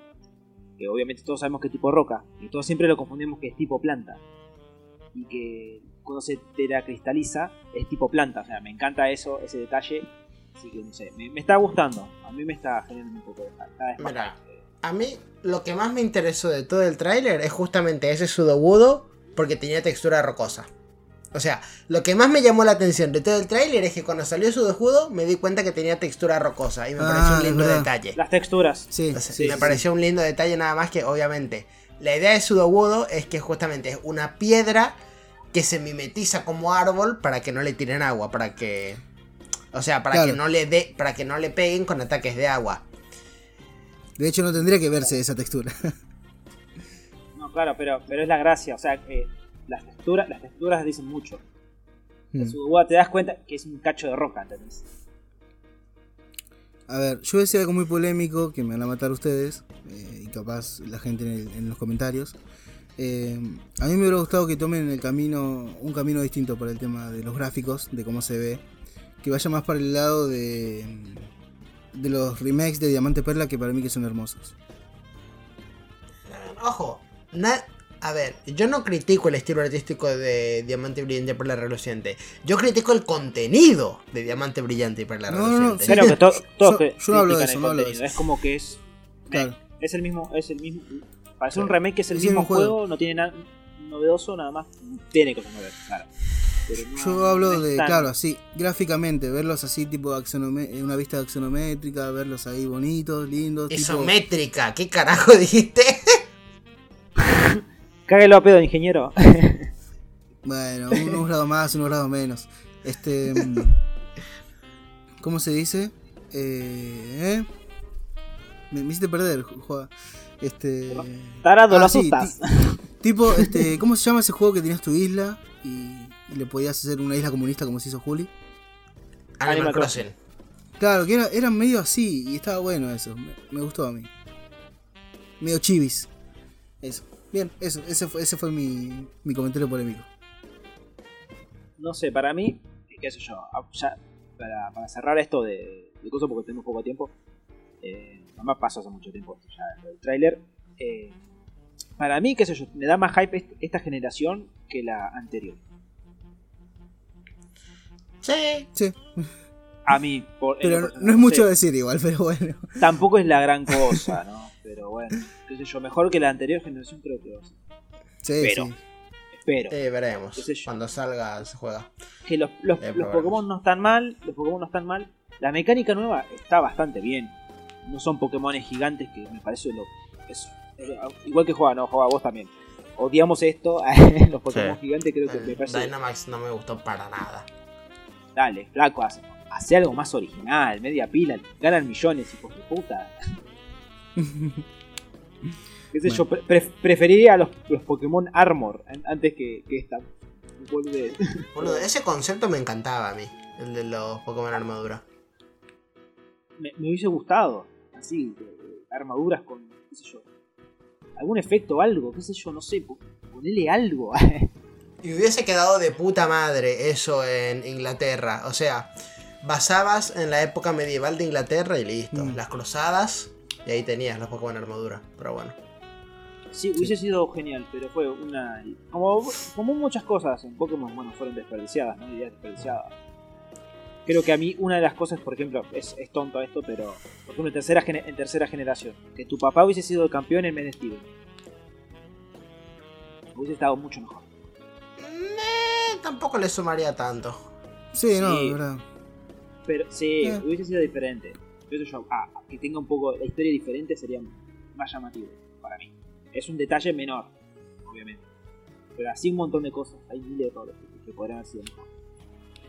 Que obviamente todos sabemos que es tipo roca. Y todos siempre lo confundimos que es tipo planta. Y que cuando se teracristaliza es tipo planta. O sea, me encanta eso, ese detalle. Así que no sé, me, me está gustando. A mí me está generando un poco de Mira. A mí lo que más me interesó de todo el tráiler es justamente ese sudobudo porque tenía textura rocosa. O sea, lo que más me llamó la atención de todo el tráiler es que cuando salió su escudo me di cuenta que tenía textura rocosa y me Ah, pareció un lindo verdad. detalle. Las texturas. Sí, sí, me sí, pareció un lindo detalle nada más que obviamente la idea de Sudobudo es que justamente es una piedra que se mimetiza como árbol para que no le tiren agua, para que o sea, para Claro. que no le dé para que no le peguen con ataques de agua. De hecho, no tendría que verse esa textura. No, claro, pero, pero es la gracia. O sea, eh, las, texturas, las texturas dicen mucho. En Mm. su Sudobudo te das cuenta que es un cacho de roca, ¿entendés? A ver, yo voy a decir algo muy polémico que me van a matar ustedes eh, y capaz la gente en, el- en los comentarios. Eh, a mí me hubiera gustado que tomen el camino, un camino distinto para el tema de los gráficos, de cómo se ve, que vaya más para el lado de, de los remakes de Diamante Perla que para mí que son hermosos. Ojo, na- a ver, yo no critico el estilo artístico de Diamante Brillante y Perla Reluciente. Yo critico el contenido de Diamante Brillante y Perla No, no, no, Reluciente. sí. Pero que to- todos Yo- que yo no hablo de eso, el no hablo de eso. Es como que es. Claro. Es el mismo. Es el mismo. Para ser un remake es el Es el mismo mismo juego, juego. no tiene nada novedoso, nada más. Tiene cosas novedosas, claro. Pero no- Yo hablo no de, tan- claro, así, gráficamente, verlos así, tipo en una vista axonométrica, verlos ahí bonitos, lindos. tipo- Isométrica, ¿qué carajo dijiste? Cáguelo a pedo, ingeniero. Bueno, unos grados más, unos grados menos. Este. mm, ¿Cómo se dice? Eh, ¿eh? Me, me hiciste perder, Juan. Este. Tarado, Ah, lo sí, asustas. ti- tipo, este, ¿cómo se llama ese juego que tenías tu isla y, y le podías hacer una isla comunista como se hizo Juli? Animal Animal Crossing. Claro, que era, era medio así y estaba bueno eso. Me, me gustó a mí. Medio chivis. Eso. Bien, eso. Ese fue, ese fue mi, mi comentario polémico. No sé, para mí, qué sé yo, ah, ya, para, para cerrar esto de, de cosas porque tenemos poco tiempo, eh, además pasó hace mucho tiempo esto ya, lo del tráiler, eh, para mí, qué sé yo, me da más hype est- esta generación que la anterior. Sí. Sí, A mí, por, pero no, es mucho sé, decir igual, pero bueno. Tampoco es la gran cosa, ¿no? Pero bueno, qué sé yo, mejor que la anterior generación creo que va a ser. Sí, Pero. sí. Espero. Eh, veremos. Qué sé yo. Cuando salga se juega. que los, los, Eh, los. Pokémon no están mal, los Pokémon no están mal. La mecánica nueva está bastante bien. No son Pokémon gigantes que me parece lo es, es- igual que juega, no juega vos también. Odiamos esto, los Pokémon Sí. gigantes creo que me El parece Dynamax no me gustó para nada. Dale, flaco, hace, hace algo más original, media pila, ganan millones, hijos de puta. Qué sé yo, pre- pre- preferiría los, los Pokémon Armor an- antes que, que esta. Boludo, ese concepto me encantaba a mí. El de los Pokémon armadura. me, me hubiese gustado. Así, armaduras con, qué sé yo, algún efecto, algo, qué sé yo, no sé, po- ponele algo. Y hubiese quedado de puta madre eso en Inglaterra. O sea, basabas en la época medieval de Inglaterra y listo. Mm. Las cruzadas y ahí tenías los Pokémon armadura. Pero bueno. sí, hubiese sido genial, pero fue una. Como, como muchas cosas en Pokémon, bueno, fueron desperdiciadas, ¿no? Ideas desperdiciadas. Creo que a mí una de las cosas, por ejemplo, es, es tonto esto, pero por ejemplo en tercera, en tercera generación, que tu papá hubiese sido el campeón en vez de Steven. Hubiese estado mucho mejor. Tampoco le sumaría tanto. Sí, no, Sí. de verdad. Pero sí, Eh. hubiese sido diferente. Yo, ah, que tenga un poco la historia diferente sería más llamativo para mí. Es un detalle menor, obviamente. Pero así un montón de cosas. Hay miles de errores que, que podrían haber sido mejor.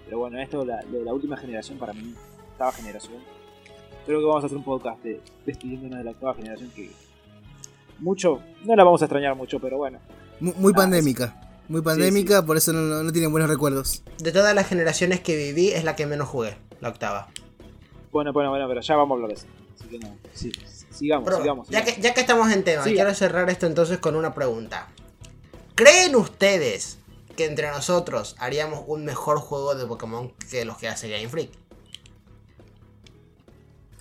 Pero bueno, esto la, lo de la última generación para mí, octava generación. Creo que vamos a hacer un podcast de, despidiéndonos de la octava generación que mucho, no la vamos a extrañar mucho, pero bueno. Mu- Muy Ah, pandémica. Muy pandémica, por eso no, no, tienen buenos recuerdos. De todas las generaciones que viví, es la que menos jugué. La octava. Bueno, bueno, bueno, pero ya vamos a hablar de eso. Así que no, sí, sigamos, Bro, sigamos. ya, que, ya que estamos en tema, quiero cerrar esto entonces con una pregunta. ¿Creen ustedes que entre nosotros haríamos un mejor juego de Pokémon que los que hace Game Freak?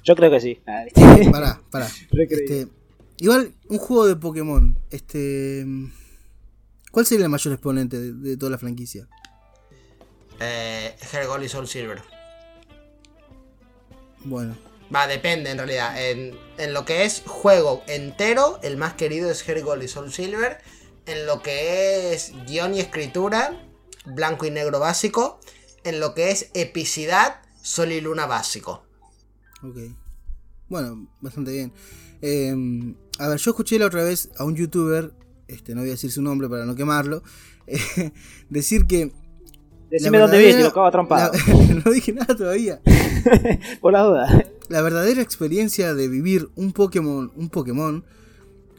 Yo creo que sí. Pará, pará. Este, igual, un juego de Pokémon. Este. ¿Cuál sería el mayor exponente de, de toda la franquicia? Eh, Hergol y Soul Silver. Bueno, Va, depende en realidad. En, en lo que es juego entero, el más querido es Hergol y Soul Silver. En lo que es guion y escritura, blanco y negro básico. En lo que es epicidad, Sol y Luna básico. ok. Bueno, bastante bien. Eh, a ver, yo escuché la otra vez a un youtuber, este, no voy a decir su nombre para no quemarlo, eh, decir que. Decime dónde vives, te lo cago trompado. la- no dije nada todavía. Por la duda. La verdadera experiencia de vivir un Pokémon, un Pokémon,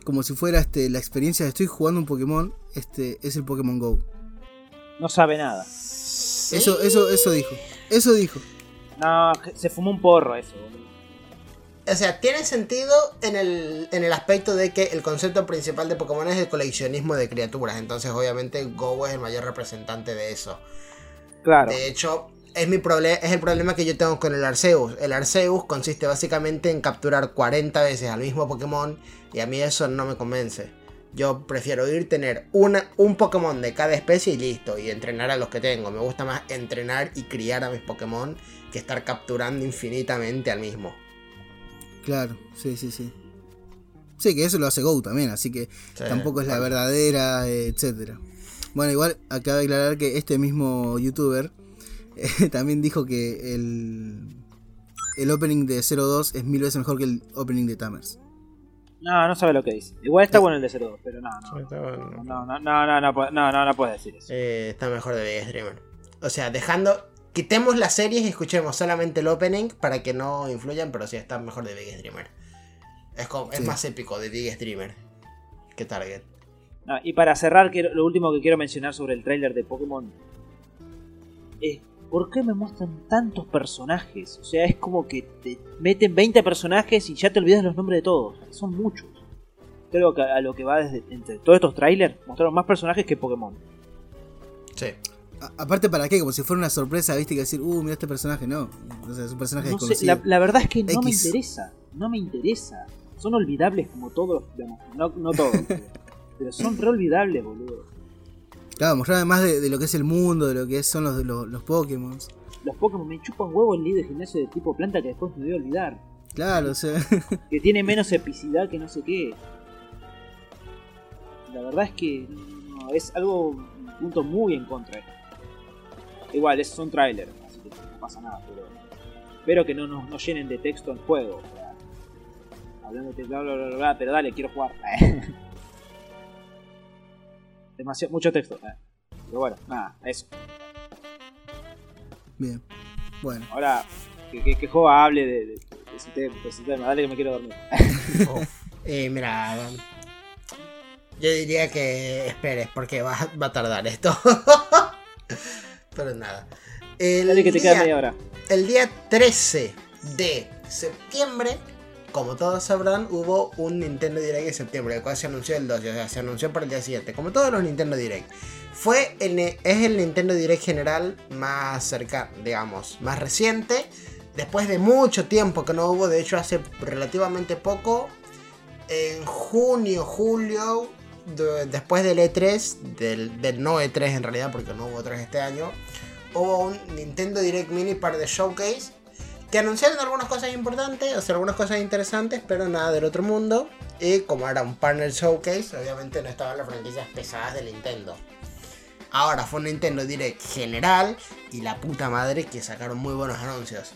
como si fuera este, la experiencia de estoy jugando un Pokémon, este, es el Pokémon Go. No sabe nada. Eso, eso, eso dijo. Eso dijo. No, se fumó un porro eso. boludo. O sea, tiene sentido en el, en el aspecto de que el concepto principal de Pokémon es el coleccionismo de criaturas. Entonces, obviamente, Go es el mayor representante de eso. Claro. De hecho, es, mi es el problema que yo tengo con el Arceus. El Arceus consiste básicamente en capturar 40 veces al mismo Pokémon. Y a mí eso no me convence. Yo prefiero ir tener una, un Pokémon de cada especie y listo. Y entrenar a los que tengo. Me gusta más entrenar y criar a mis Pokémon que estar capturando infinitamente al mismo. Claro, sí, sí, sí. Sí, que eso lo hace Go también, así que Sí, tampoco es la verdadera, etcétera. Bueno, igual acaba de aclarar que este mismo youtuber eh, también dijo que el, el opening de 02 es mil veces mejor que el opening de Tamers. No, no sabe lo que dice. Igual está bueno el de 02, pero no, no. No, no, no, no, no, puede- no, no, no puedes decir eso. Eh, está mejor de Big Dreamer. O sea, dejando. Quitemos las series y escuchemos solamente el opening para que no influyan, pero sí está mejor de Big Dreamer. Es, como- es Sí. más épico de Big Dreamer que Target. No, y para cerrar, quiero- lo último que quiero mencionar sobre el tráiler de Pokémon es ¿por qué me muestran tantos personajes? O sea, es como que te meten 20 personajes y ya te olvidas los nombres de todos. Son muchos. Creo que a lo que va desde entre todos estos trailers mostraron más personajes que Pokémon. Sí. A- aparte, ¿para qué? Como si fuera una sorpresa, ¿viste? Que decir, uh, mira este personaje. No, o sea, es un personaje No sé, desconocido. la, la verdad es que no me interesa. No me interesa. Son olvidables como todos los. No, no todos. pero- son re olvidables, boludo. Claro, mostrar más de, de lo que es el mundo, de lo que son los, los, los Pokémon. Los Pokémon me chupan huevo el líder de gimnasio de tipo planta que después me voy a olvidar. Claro, o sea, que tiene menos epicidad que no sé qué. La verdad es que no, es algo, un punto muy en contra. Igual, es un tráiler, así que no pasa nada, pero espero que no nos no llenen de texto el juego. o sea, hablando de bla bla bla bla, bla, pero dale, quiero jugar. Demasiado, mucho texto. eh. Pero bueno, nada, eso. bien. Bueno, Ahora, que, que, que Jova hable de, de, de ese tema, de ese tema, dale que me quiero dormir. Eh, mira, yo diría que esperes porque va, va a tardar esto. Pero nada. El Dale que te día- media hora. El día 13 de septiembre, como todos sabrán, hubo un Nintendo Direct en septiembre, el cual se anunció el 12, o sea, se anunció para el día siguiente, como todos los Nintendo Direct. Fue el- es el Nintendo Direct general más cercano, digamos, más reciente. Después de mucho tiempo que no hubo, de hecho hace relativamente poco, en junio, julio, de- después del E3, del, no E3 en realidad, porque no hubo 3 este año, hubo un Nintendo Direct Mini para The Showcase que anunciaron algunas cosas importantes, o sea, algunas cosas interesantes, pero nada del otro mundo. Y como era un panel showcase, obviamente no estaban las franquicias pesadas de Nintendo. Ahora fue un Nintendo Direct general y la puta madre que sacaron muy buenos anuncios.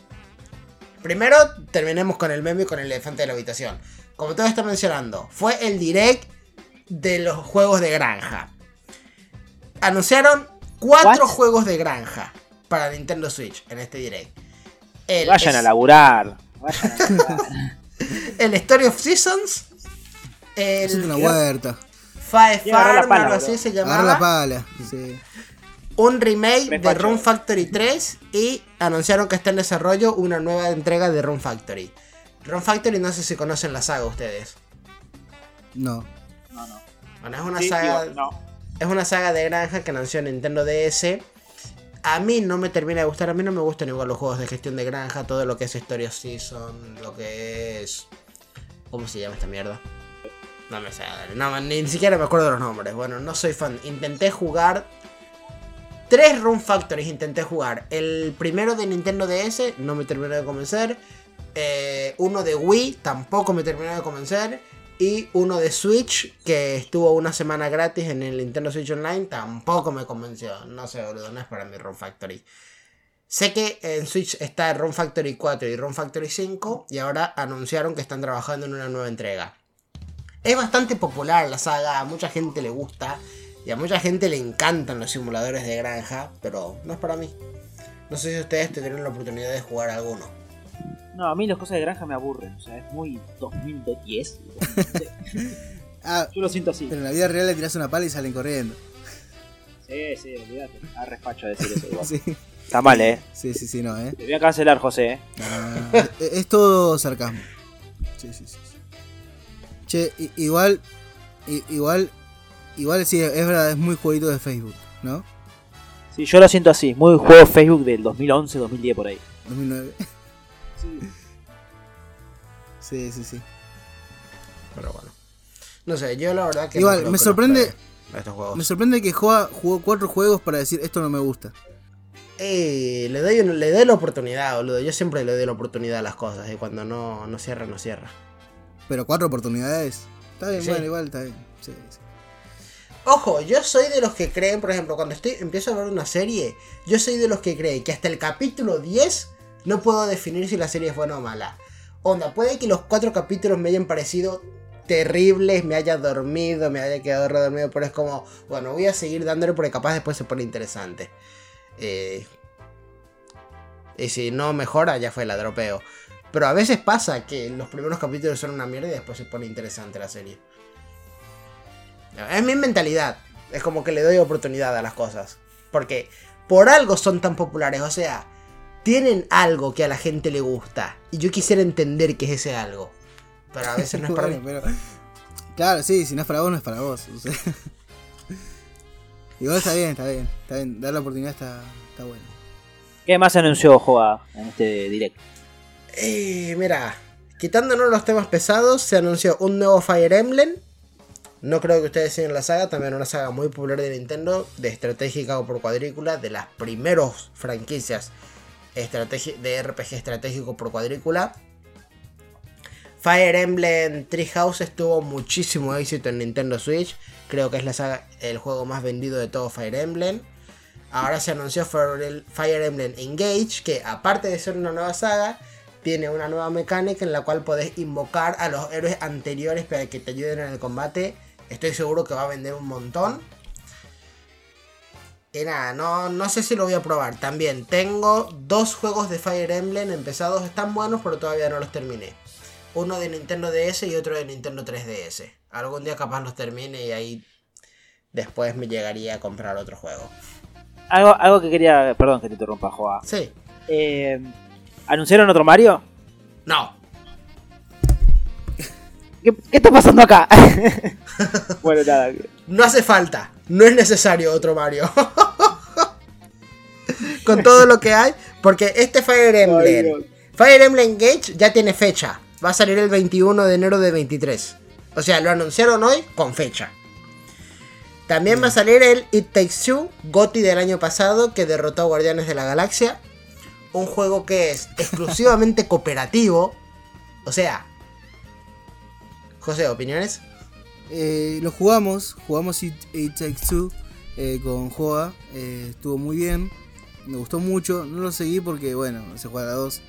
Primero terminemos con el meme y con el elefante de la habitación. Como todo está mencionando, fue el Direct de los juegos de granja. Anunciaron cuatro What? juegos de granja para Nintendo Switch en este Direct. El, Vayan a laburar. Vayan a laburar. el Story of Seasons. El es una huerta. La Farm, pala, algo bro. así se Agarra la llamaba. pala. Sí. Un remake de Respacho. Room Factory 3 y anunciaron que está en desarrollo una nueva entrega de Room Factory. Room Factory no sé si conocen la saga ustedes. No. No, no. Bueno, es una Sí, saga digo, no. es una saga de granja que nació en Nintendo DS. A mí no me termina de gustar, a mí no me gustan igual los juegos de gestión de granja, todo lo que es Story of Season, lo que es... ¿Cómo se llama esta mierda? No me sé, no, ni siquiera me acuerdo de los nombres. Bueno, no soy fan. Intenté jugar... Tres Room Factories intenté jugar. El primero de Nintendo DS no me terminó de convencer. Eh, uno de Wii tampoco me terminó de convencer. Y uno de Switch, que estuvo una semana gratis en el Nintendo Switch Online, tampoco me convenció. No sé, boludo, no es para mi Room Factory. Sé que en Switch está Room Factory 4 y Room Factory 5, y ahora anunciaron que están trabajando en una nueva entrega. Es bastante popular la saga, a mucha gente le gusta, y a mucha gente le encantan los simuladores de granja, pero no es para mí. No sé si ustedes tendrán la oportunidad de jugar alguno. No, a mí las cosas de granja me aburren. O sea, es muy 2010. Ah, Yo lo siento así. pero en la vida real le tiras una pala y salen corriendo. Sí, sí, olvídate. A respacho a decir eso igual. Sí, Está mal, eh. sí, sí, sí, no, eh. Te voy a cancelar, José, eh. Ah, es, es todo sarcasmo. Sí, sí, sí. sí. Che, igual, igual, igual sí, es verdad, es muy jueguito de Facebook, ¿no? Sí, yo lo siento así. Muy juego Facebook del 2011, 2010 por ahí. 2009. Sí. Sí, sí, sí. Pero bueno. No sé, yo la verdad que... Igual, no me sorprende- Estos juegos. Me sorprende que Joa jugó cuatro juegos para decir esto no me gusta. Eh, le, doy, le doy la oportunidad, boludo. Yo siempre le doy la oportunidad a las cosas. Y cuando no, no cierra, no cierra. Pero cuatro oportunidades. Está bien, Sí. bueno, igual está bien. Sí, sí. Ojo, yo soy de los que creen, por ejemplo, cuando estoy empiezo a ver una serie, yo soy de los que creen que hasta el capítulo 10 no puedo definir si la serie es buena o mala. Onda, puede que los cuatro capítulos me hayan parecido terribles, me haya dormido, me haya quedado redormido, pero es como, bueno, voy a seguir dándole porque capaz después se pone interesante. Eh, y si no mejora, ya fue la dropeo. Pero a veces pasa que los primeros capítulos son una mierda y después se pone interesante la serie. Es mi mentalidad. Es como que le doy oportunidad a las cosas. Porque por algo son tan populares. O sea, tienen algo que a la gente le gusta. Y yo quisiera entender qué es ese algo. Pero a veces no es para Bueno, mí. pero- Claro, sí, si no es para vos, no es para vos. o sea. Igual está bien, está bien. Está bien. Dar la oportunidad está, está bueno. ¿Qué más anunció Joa en este direct? Eh, mira, quitándonos los temas pesados, se anunció un nuevo Fire Emblem. No creo que ustedes sigan la saga, también una saga muy popular de Nintendo, de estratégica o por cuadrícula, de las primeros franquicias de RPG estratégico por cuadrícula. Fire Emblem Treehouse tuvo muchísimo éxito en Nintendo Switch. Creo que es la saga, el juego más vendido de todo Fire Emblem. Ahora se anunció Fire Emblem Engage, que aparte de ser una nueva saga, tiene una nueva mecánica en la cual podés invocar a los héroes anteriores para que te ayuden en el combate. Estoy seguro que va a vender un montón. Y nada, no, no sé si lo voy a probar. También tengo dos juegos de Fire Emblem empezados, están buenos, pero todavía no los terminé. Uno de Nintendo DS y otro de Nintendo 3DS. Algún día capaz los termine y ahí después me llegaría a comprar otro juego. Algo, algo que quería. Perdón que te interrumpa, Joa. Sí, Eh, ¿Anunciaron otro Mario? no. ¿Qué, qué está pasando acá? bueno, nada. No hace falta. No es necesario otro Mario. Con todo lo que hay. Porque este Fire Emblem. Fire Emblem Engage ya tiene fecha. Va a salir el 21 de enero de 23. O sea, lo anunciaron hoy con fecha. También va a salir el It Takes Two, GOTY del año pasado, que derrotó a Guardianes de la Galaxia. Un juego que es exclusivamente cooperativo. O sea... José, ¿opiniones? Eh, lo jugamos, jugamos It, It eh, con Joa, eh, estuvo muy bien, me gustó mucho, no lo seguí porque bueno, se juega a dos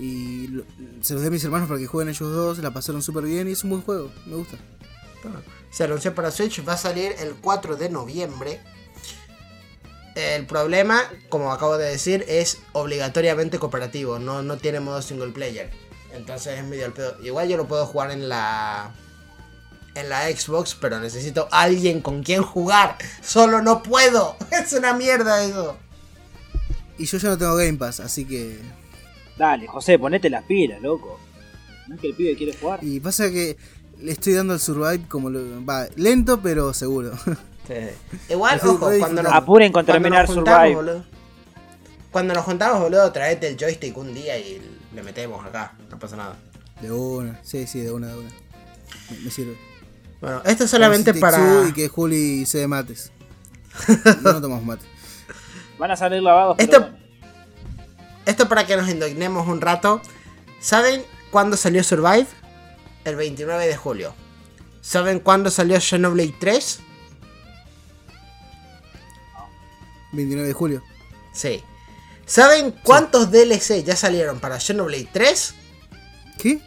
y se los di a mis hermanos para que jueguen ellos dos, la pasaron súper bien y es un buen juego, me gusta. Se anunció para Switch, va a salir el 4 de noviembre. El problema, como acabo de decir, es obligatoriamente cooperativo, no, no tiene modo single player. Entonces es medio el pedo. Igual yo lo puedo jugar en la en la Xbox, pero necesito alguien con quien jugar. Solo no puedo. Es una mierda eso. Y yo ya no tengo Game Pass, así que... Dale, José, ponete las pilas, loco. ¿No es que el pibe quiere jugar? Y pasa que le estoy dando al Survive como lo... Va, lento pero seguro. Igual, Estoy ojo, cuando nos. Apuren con cuando terminar nos juntamos, Survive. boludo. Cuando nos juntamos, boludo, traete el joystick un día y le metemos acá. No pasa nada. de una, sí, sí, de una, de una. Me, me sirve. Bueno, esto es solamente para... Y que Juli se dé mates. No, tomamos mate. Van a salir lavados, pero Esto- bueno. Esto para que nos indignemos un rato. ¿Saben cuándo salió Survive? El 29 de julio. ¿Saben cuándo salió Xenoblade 3? 29 de julio. Sí. ¿Saben cuántos DLC ya salieron para Xenoblade 3? ¿Qué?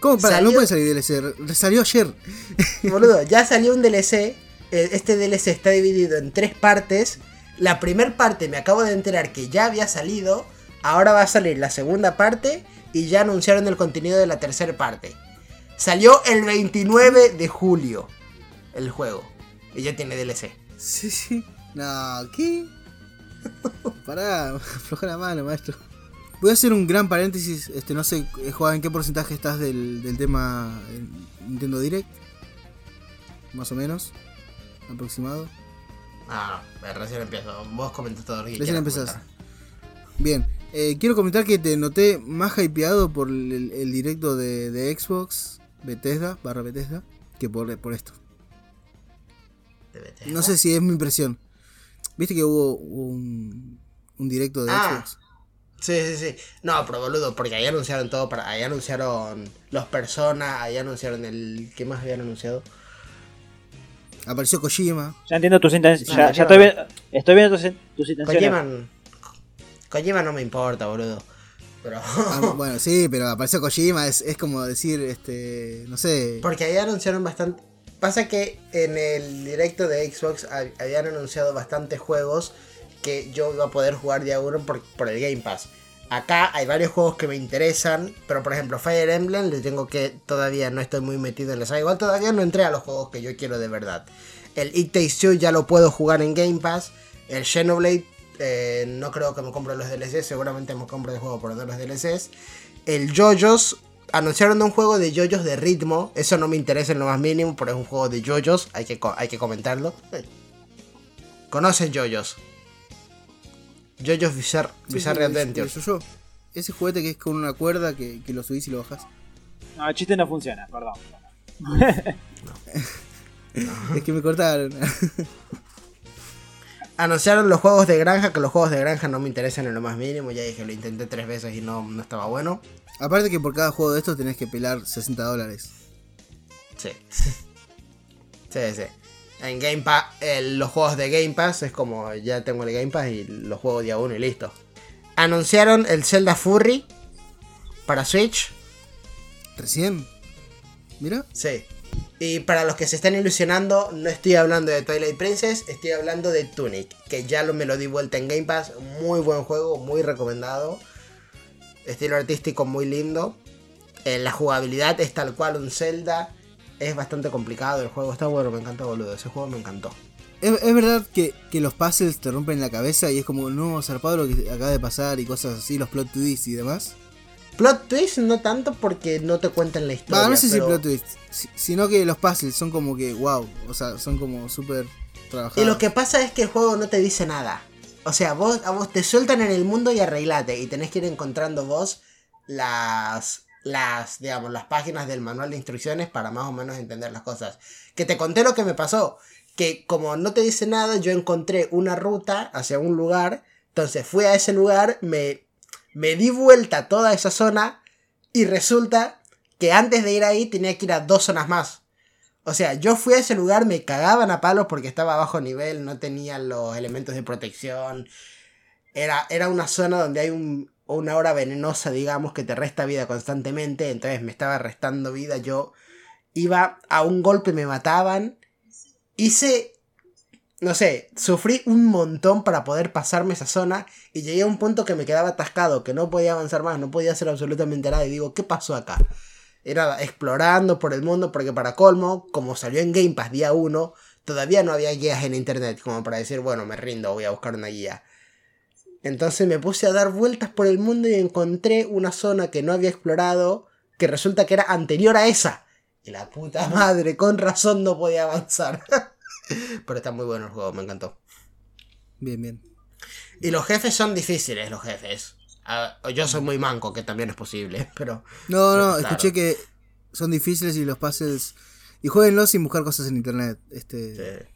¿Cómo? Para, Salió- no puede salir DLC. Salió ayer. Boludo, ya salió un DLC. eh, Este DLC está dividido en tres partes. La primera parte me acabo de enterar que ya había salido. Ahora va a salir la segunda parte. Y ya anunciaron el contenido de la tercera parte. Salió el 29 de julio. El juego. Y ya tiene DLC. Sí, sí. No, ¿qué? Pará, afloja la mano, maestro. Voy a hacer un gran paréntesis. Este, no sé, eh, Juan, ¿en qué porcentaje estás del, del tema eh, Nintendo Direct? Más o menos. Aproximado. Ah, no, recién empiezo. Vos comentas todo lo que Recién empezás. comentar. Bien, eh, quiero comentar que te noté más hypeado por el, el directo de, de Xbox, Bethesda, barra Bethesda, que por, por esto. De Bethesda. No sé si es mi impresión. ¿Viste que hubo un, un directo de Ah. Xbox? Sí, sí, sí. No, pero boludo, porque ahí anunciaron todo. Para, ahí anunciaron los personas, ahí anunciaron el. ¿Qué más habían anunciado? Apareció Kojima. Ya entiendo tus intenciones. Ya, estoy, viendo, estoy viendo tus, tus intenciones. Kojima, Kojima no me importa, boludo. Pero. Ah, bueno, sí, pero apareció Kojima, es, es como decir, este, no sé. Porque ahí anunciaron bastante. Pasa que en el directo de Xbox hab- habían anunciado bastantes juegos que yo iba a poder jugar día uno por, por el Game Pass. Acá hay varios juegos que me interesan, pero por ejemplo Fire Emblem le tengo que todavía no estoy muy metido en la saga. Igual todavía no entré a los juegos que yo quiero de verdad. El It Takes Two ya lo puedo jugar en Game Pass. El Xenoblade eh, no creo que me compre los DLCs, seguramente me compre el juego por los DLCs. El JoJo's anunciaron un juego de JoJo's de ritmo. Eso no me interesa en lo más mínimo, pero es un juego de JoJo's. Hay que, hay que comentarlo. ¿Conocen JoJo's? JoJo's Bizarre, Sí, Bizarre sí, el- Adventure. Ese juguete que es con una cuerda que, que lo subís y lo bajás. No, el chiste no funciona, perdón. Es que me cortaron. Anunciaron los juegos de granja, que los juegos de granja no me interesan en lo más mínimo. Ya dije, lo intenté tres veces y no, no estaba bueno. Aparte que por cada juego de estos tenés que pelar 60 dólares. Sí. Sí, sí. En Game Pass, los juegos de Game Pass es como ya tengo el Game Pass y los juego día uno y listo. Anunciaron el Zelda Furry para Switch. ¿Recién? Mira. Sí. Y para los que se están ilusionando, no estoy hablando de Twilight Princess, estoy hablando de Tunic, que ya lo, me lo di vuelta en Game Pass. Muy buen juego, muy recomendado. Estilo artístico muy lindo. Eh, la jugabilidad es tal cual un Zelda. Es bastante complicado el juego, está bueno, me encantó, boludo. Ese juego me encantó. Es, es verdad que, que los puzzles te rompen la cabeza y es como, no, zarpado lo que acaba de pasar y cosas así, los plot twists y demás. Plot twist no tanto porque no te cuentan la historia. Va, no sé pero- si plot twists, si- sino que los puzzles son como que, wow, o sea, son como súper trabajados. Y lo que pasa es que el juego no te dice nada. O sea, vos, a vos te sueltan en el mundo y arreglate. Y tenés que ir encontrando vos las, las, digamos, las páginas del manual de instrucciones para más o menos entender las cosas. Que te conté lo que me pasó. Que como no te dice nada, yo encontré una ruta hacia un lugar. Entonces fui a ese lugar, me, me di vuelta a toda esa zona. Y resulta que antes de ir ahí tenía que ir a dos zonas más. O sea, yo fui a ese lugar, me cagaban a palos porque estaba bajo nivel, no tenía los elementos de protección. Era, era una zona donde hay un, una hora venenosa, digamos, que te resta vida constantemente. Entonces me estaba restando vida. Yo iba a un golpe, me mataban. Hice, no sé, sufrí un montón para poder pasarme esa zona. Y llegué a un punto que me quedaba atascado, que no podía avanzar más, no podía hacer absolutamente nada. Y digo, ¿qué pasó acá? Era explorando por el mundo porque para colmo, como salió en Game Pass día 1, todavía no había guías en internet como para decir, bueno, me rindo, voy a buscar una guía. Entonces me puse a dar vueltas por el mundo y encontré una zona que no había explorado, que resulta que era anterior a esa. Y la puta madre, con razón no podía avanzar. Pero está muy bueno el juego, me encantó. Bien, bien. Y los jefes son difíciles, los jefes. Yo soy muy manco, que también es posible, pero... No, no, escuché que son difíciles y los puzzles... Y jueguenlo sin buscar cosas en internet. Este...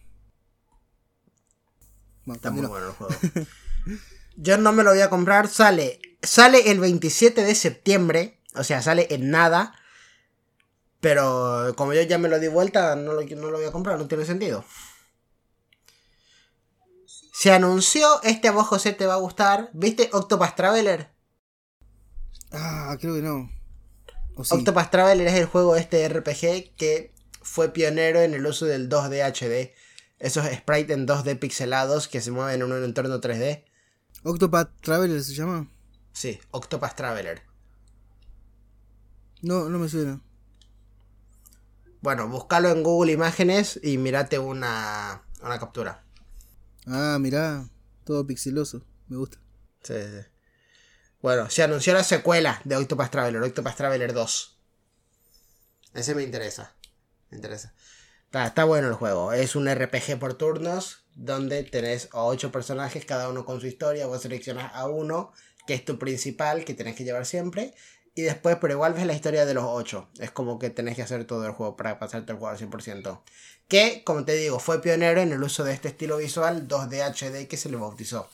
bueno, Está muy bueno el juego. Yo no me lo voy a comprar. Sale, sale el 27 de septiembre. O sea, sale en nada. Pero como yo ya me lo di vuelta, no lo, no lo voy a comprar. No tiene sentido. Se anunció, este a vos José te va a gustar. ¿Viste Octopus Traveler? Ah, creo que no. O sí. Octopus Traveler es el juego este RPG que fue pionero en el uso del 2D HD. Esos sprites en 2D pixelados que se mueven en un entorno 3D. Octopath Traveler se llama. Sí, Octopus Traveler. No, no me suena. Bueno, búscalo en Google Imágenes y mírate una, una captura. Ah, mirá. Todo pixeloso. Me gusta. Sí, sí. Bueno, se anunció la secuela de Octopus Traveler, Octopus Traveler 2. Ese me interesa. Me interesa. Está, está bueno el juego. Es un RPG por turnos donde tenés a 8 personajes, cada uno con su historia. Vos seleccionás a uno, que es tu principal, que tenés que llevar siempre. Y después, pero igual ves la historia de los 8. Es como que tenés que hacer todo el juego para pasarte el juego al 100%. Que, como te digo, fue pionero en el uso de este estilo visual 2D HD que se le bautizó.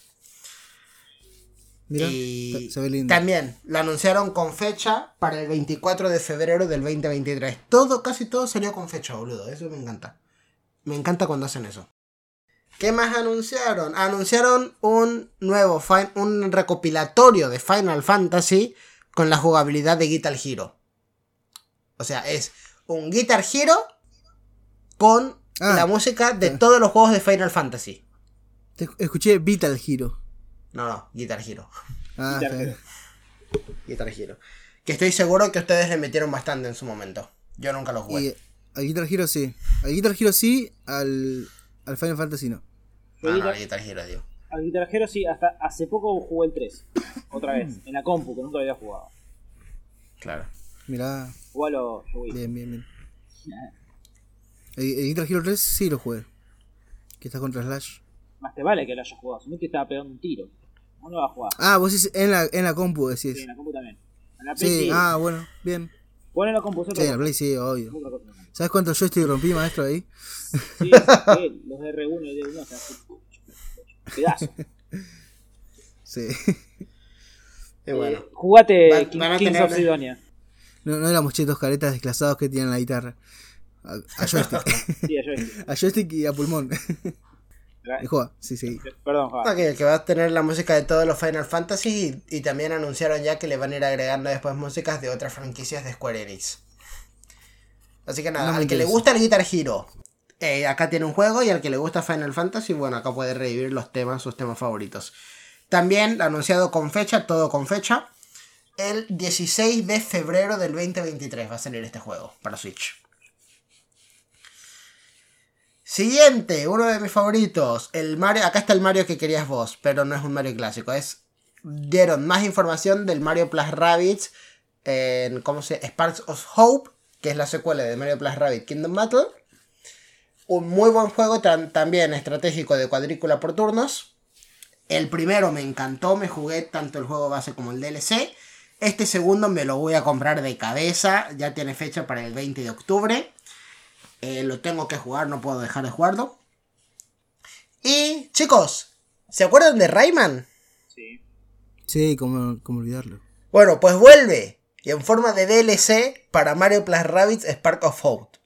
Mira, Y se ve lindo. también lo anunciaron con fecha para el 24 de febrero del 2023. Todo, casi todo salió con fecha, boludo. Eso me encanta. Me encanta cuando hacen eso. ¿Qué más anunciaron? Anunciaron un nuevo, un recopilatorio de Final Fantasy con la jugabilidad de Guitar Hero. O sea, es un Guitar Hero con Ah, la música de todos los juegos de Final Fantasy. Te escuché Vital Hero. No, no, Guitar Hero. Ah, Guitar está bien. Guitar Hero. Que estoy seguro que ustedes le metieron bastante en su momento. Yo nunca lo jugué. Y al Guitar Hero sí. Al Guitar Hero sí, al, al Final Fantasy no. Yo Ah, no, Guitar- Guitar Hero, digo. Al Guitar Hero sí, hasta hace poco jugué el 3. Otra vez, en la compu, que nunca lo había jugado. Claro. Mirá, Jugalo, Joey. bien, bien, bien. El, el Guitar Hero 3 sí lo jugué. Que está contra Slash. Más te vale que lo hayas jugado, si no te estaba pegando un tiro. ¿Cómo no lo vas a jugar? Ah, vos decís en la, en la compu Sí, decís. en la compu también. En la Play Sí, sí. ah, bueno, bien. Pon en la compu, Sí, en la. Play sí, obvio. ¿Sabes cuántos joystick rompí, maestro, ahí? Sí, sí, los de R1 y D1 están así. Pedazo. Sí. Y bueno. Eh, jugate Van- King- van a Kings of Sidonia. No, no éramos chetos caretas desclasados que tienen la guitarra. A, a joystick. Sí, a joystick. a joystick y a pulmón. Y juega, sí, sí. Perdón, Java. Ok, que va a tener la música de todos los Final Fantasy y, y también anunciaron ya que le van a ir agregando después músicas de otras franquicias de Square Enix. Así que nada, No al que le gusta el Guitar Hero, eh, acá tiene un juego y al que le gusta Final Fantasy, bueno, acá puede revivir los temas, sus temas favoritos. También anunciado con fecha, todo con fecha. El 16 de febrero del 2023 va a salir este juego para Switch. Siguiente, uno de mis favoritos. El Mario. Acá está el Mario que querías vos, pero no es un Mario clásico. Es. Dieron más información del Mario Plus Rabbids en. ¿Cómo se Sparks of Hope, que es la secuela de Mario Plus Rabbit Kingdom Battle. Un muy buen juego tan- también estratégico de cuadrícula por turnos. El primero me encantó, me jugué tanto el juego base como el DLC. Este segundo me lo voy a comprar de cabeza, ya tiene fecha para el 20 de octubre. Eh, lo tengo que jugar, no puedo dejar de jugarlo. Y chicos, ¿se acuerdan de Rayman? Sí. Sí, cómo, cómo olvidarlo. Bueno, pues vuelve. Y en forma de DLC para Mario Plus Rabbids Spark of Hope.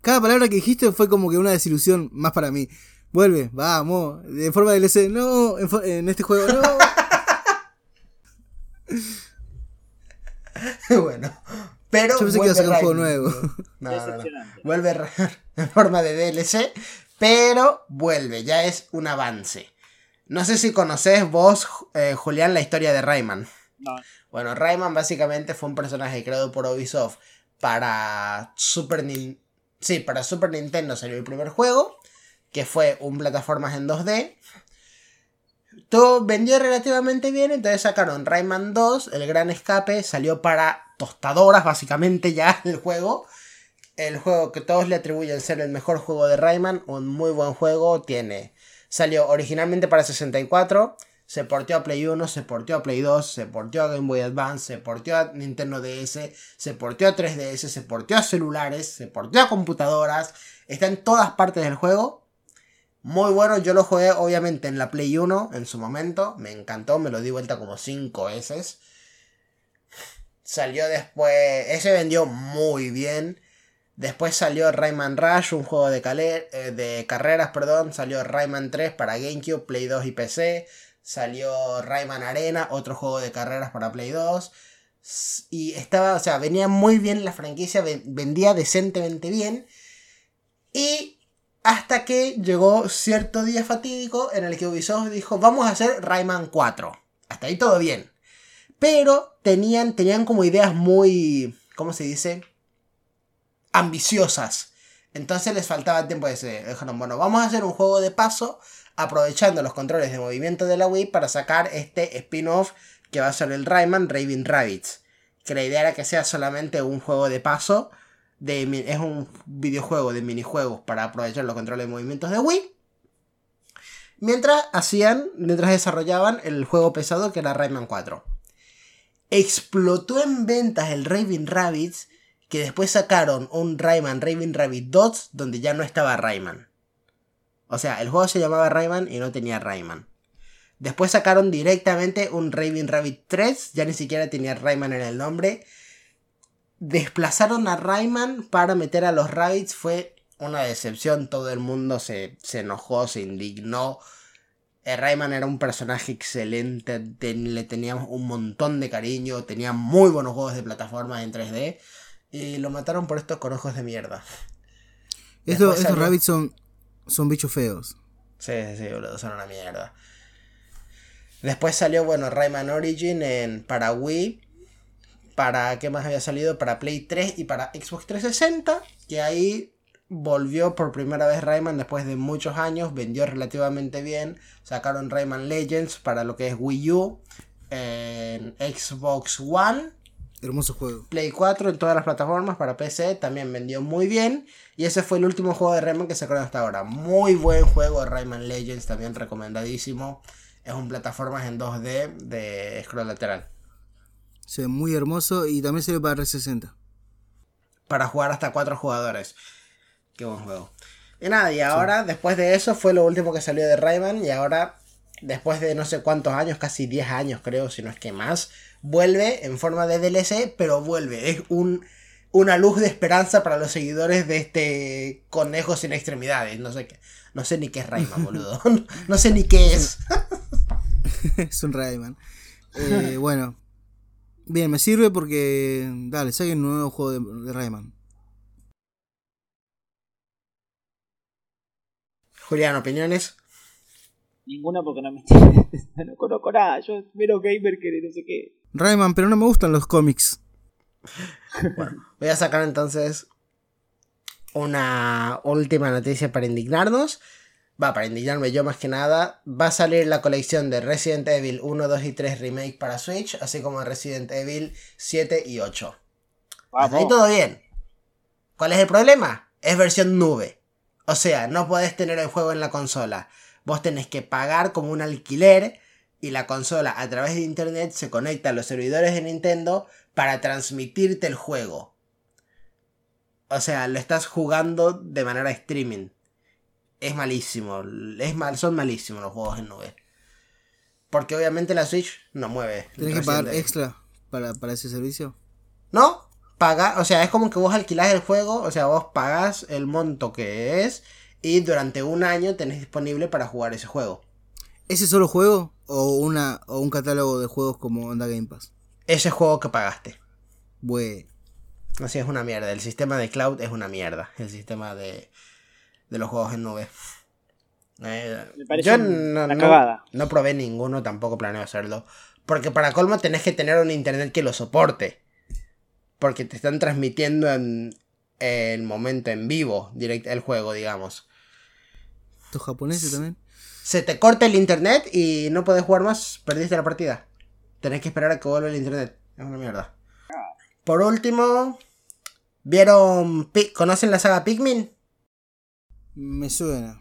Cada palabra que dijiste fue como que una desilusión más para mí. Vuelve, vamos. De forma de DLC, no. En, fo- en este juego, no. bueno, pero. Yo pensé que iba a sacar un juego nuevo. No, no, no. Decepcionante. Vuelve en forma de DLC, pero vuelve, ya es un avance. No sé si conoces vos, eh, Julián, la historia de Rayman. No, Bueno, Rayman básicamente fue un personaje creado por Ubisoft para Super Nin- Sí, para Super Nintendo salió el primer juego, que fue un plataformas en 2D. Todo vendió relativamente bien, entonces sacaron Rayman 2, el gran escape, salió para tostadoras básicamente ya el juego. El juego que todos le atribuyen ser el mejor juego de Rayman, un muy buen juego, tiene... Salió originalmente para 64, se porteó a Play 1, se porteó a Play 2, se porteó a Game Boy Advance, se porteó a Nintendo DS, se porteó a 3DS, se porteó a celulares, se porteó a computadoras, está en todas partes del juego. Muy bueno, yo lo jugué obviamente en la Play 1 en su momento, me encantó, me lo di vuelta como 5 veces. Salió después, ese vendió muy bien. Después salió Rayman Rush, un juego de, eh, de carreras, perdón. Salió Rayman 3 para GameCube, Play 2 y PC. Salió Rayman Arena, otro juego de carreras para Play 2. S- Y estaba, o sea, venía muy bien la franquicia, ven- vendía decentemente bien. Y hasta que llegó cierto día fatídico en el que Ubisoft dijo, vamos a hacer Rayman 4. Hasta ahí todo bien. Pero tenían, tenían como ideas muy, ¿cómo se dice? Ambiciosas. Entonces les faltaba tiempo de ese. Dijeron, bueno, vamos a hacer un juego de paso aprovechando los controles de movimiento de la Wii para sacar este spin-off que va a ser el Rayman Raving Rabbits. Que la idea era que sea solamente un juego de paso. Es un videojuego de minijuegos para aprovechar los controles de movimientos de Wii. Mientras hacían, mientras desarrollaban el juego pesado que era Rayman 4. Explotó en ventas el Raving Rabbits que después sacaron un Rayman Raving Rabbit 2 donde ya no estaba Rayman. O sea, el juego se llamaba Rayman y no tenía Rayman. Después sacaron directamente un Raving Rabbit 3, ya ni siquiera tenía Rayman en el nombre. Desplazaron a Rayman para meter a los Rabbits, fue una decepción, todo el mundo se, se enojó, se indignó. Eh, Rayman era un personaje excelente, ten- le teníamos un montón de cariño, tenía muy buenos juegos de plataformas en 3D y lo mataron por estos conejos de mierda. Estos, rabbits son, son bichos feos. Sí, sí, sí, boludo, son una mierda. Después salió, bueno, Rayman Origin en, para Wii. Para, ¿qué más había salido? Para Play 3 y para Xbox 360. Que ahí volvió por primera vez Rayman después de muchos años. Vendió relativamente bien. Sacaron Rayman Legends para lo que es Wii U. En Xbox One. Hermoso juego. Play 4 en todas las plataformas, para PC también vendió muy bien. Y ese fue el último juego de Rayman que sacaron hasta ahora. Muy buen juego de Rayman Legends, también recomendadísimo. Es un plataformas en 2D de scroll lateral. Se ve muy hermoso y también sirve para 360. Para jugar hasta 4 jugadores. Qué buen juego. Y nada, y ahora, después de eso, fue lo último que salió de Rayman. Y ahora, después de no sé cuántos años, casi 10 años creo, si no es que más, vuelve en forma de DLC, pero vuelve. Es un, una luz de esperanza para los seguidores de este conejo sin extremidades. No sé qué. No sé ni qué es Rayman, boludo. No sé ni qué es. es un Rayman. Eh, bueno. Bien, me sirve porque. Dale, saquen un nuevo juego de, de Rayman. Julián, ¿opiniones? Ninguna porque no me. No conozco nada. Yo mero gamer que no sé qué. Rayman, pero no me gustan los cómics. Voy a sacar entonces una última noticia para indignarnos. Va, para indignarme yo más que nada. Va a salir la colección de Resident Evil 1, 2 y 3 Remake para Switch, así como Resident Evil 7 y 8. Hasta ahí todo bien. ¿Cuál es el problema? Es versión nube. O sea, no podés tener el juego en la consola. Vos tenés que pagar como un alquiler y la consola a través de internet se conecta a los servidores de Nintendo para transmitirte el juego. O sea, lo estás jugando de manera streaming. Es malísimo. Es mal, son malísimos los juegos en nube. Porque obviamente la Switch no mueve. ¿Tenés que pagar extra para, para ese servicio? No, paga, o sea, es como que vos alquilás el juego, o sea, vos pagás el monto que es y durante un año tenés disponible para jugar ese juego. ¿Ese solo juego? ¿O, una, o un catálogo de juegos como Onda Game Pass? Ese juego que pagaste. Bue. Así es una mierda. El sistema de cloud es una mierda. El sistema de, de los juegos en nube. Eh, Me yo no, no- no probé ninguno, tampoco planeo hacerlo. Porque para colmo tenés que tener un internet que lo soporte. Porque te están transmitiendo en el momento en vivo direct, el juego, digamos. ¿Estos japoneses también? Se te corta el internet y no podés jugar más, perdiste la partida. Tenés que esperar a que vuelva el internet. Es una mierda. Por último, ¿vieron? Pi- ¿Conocen la saga Pikmin? Me suena.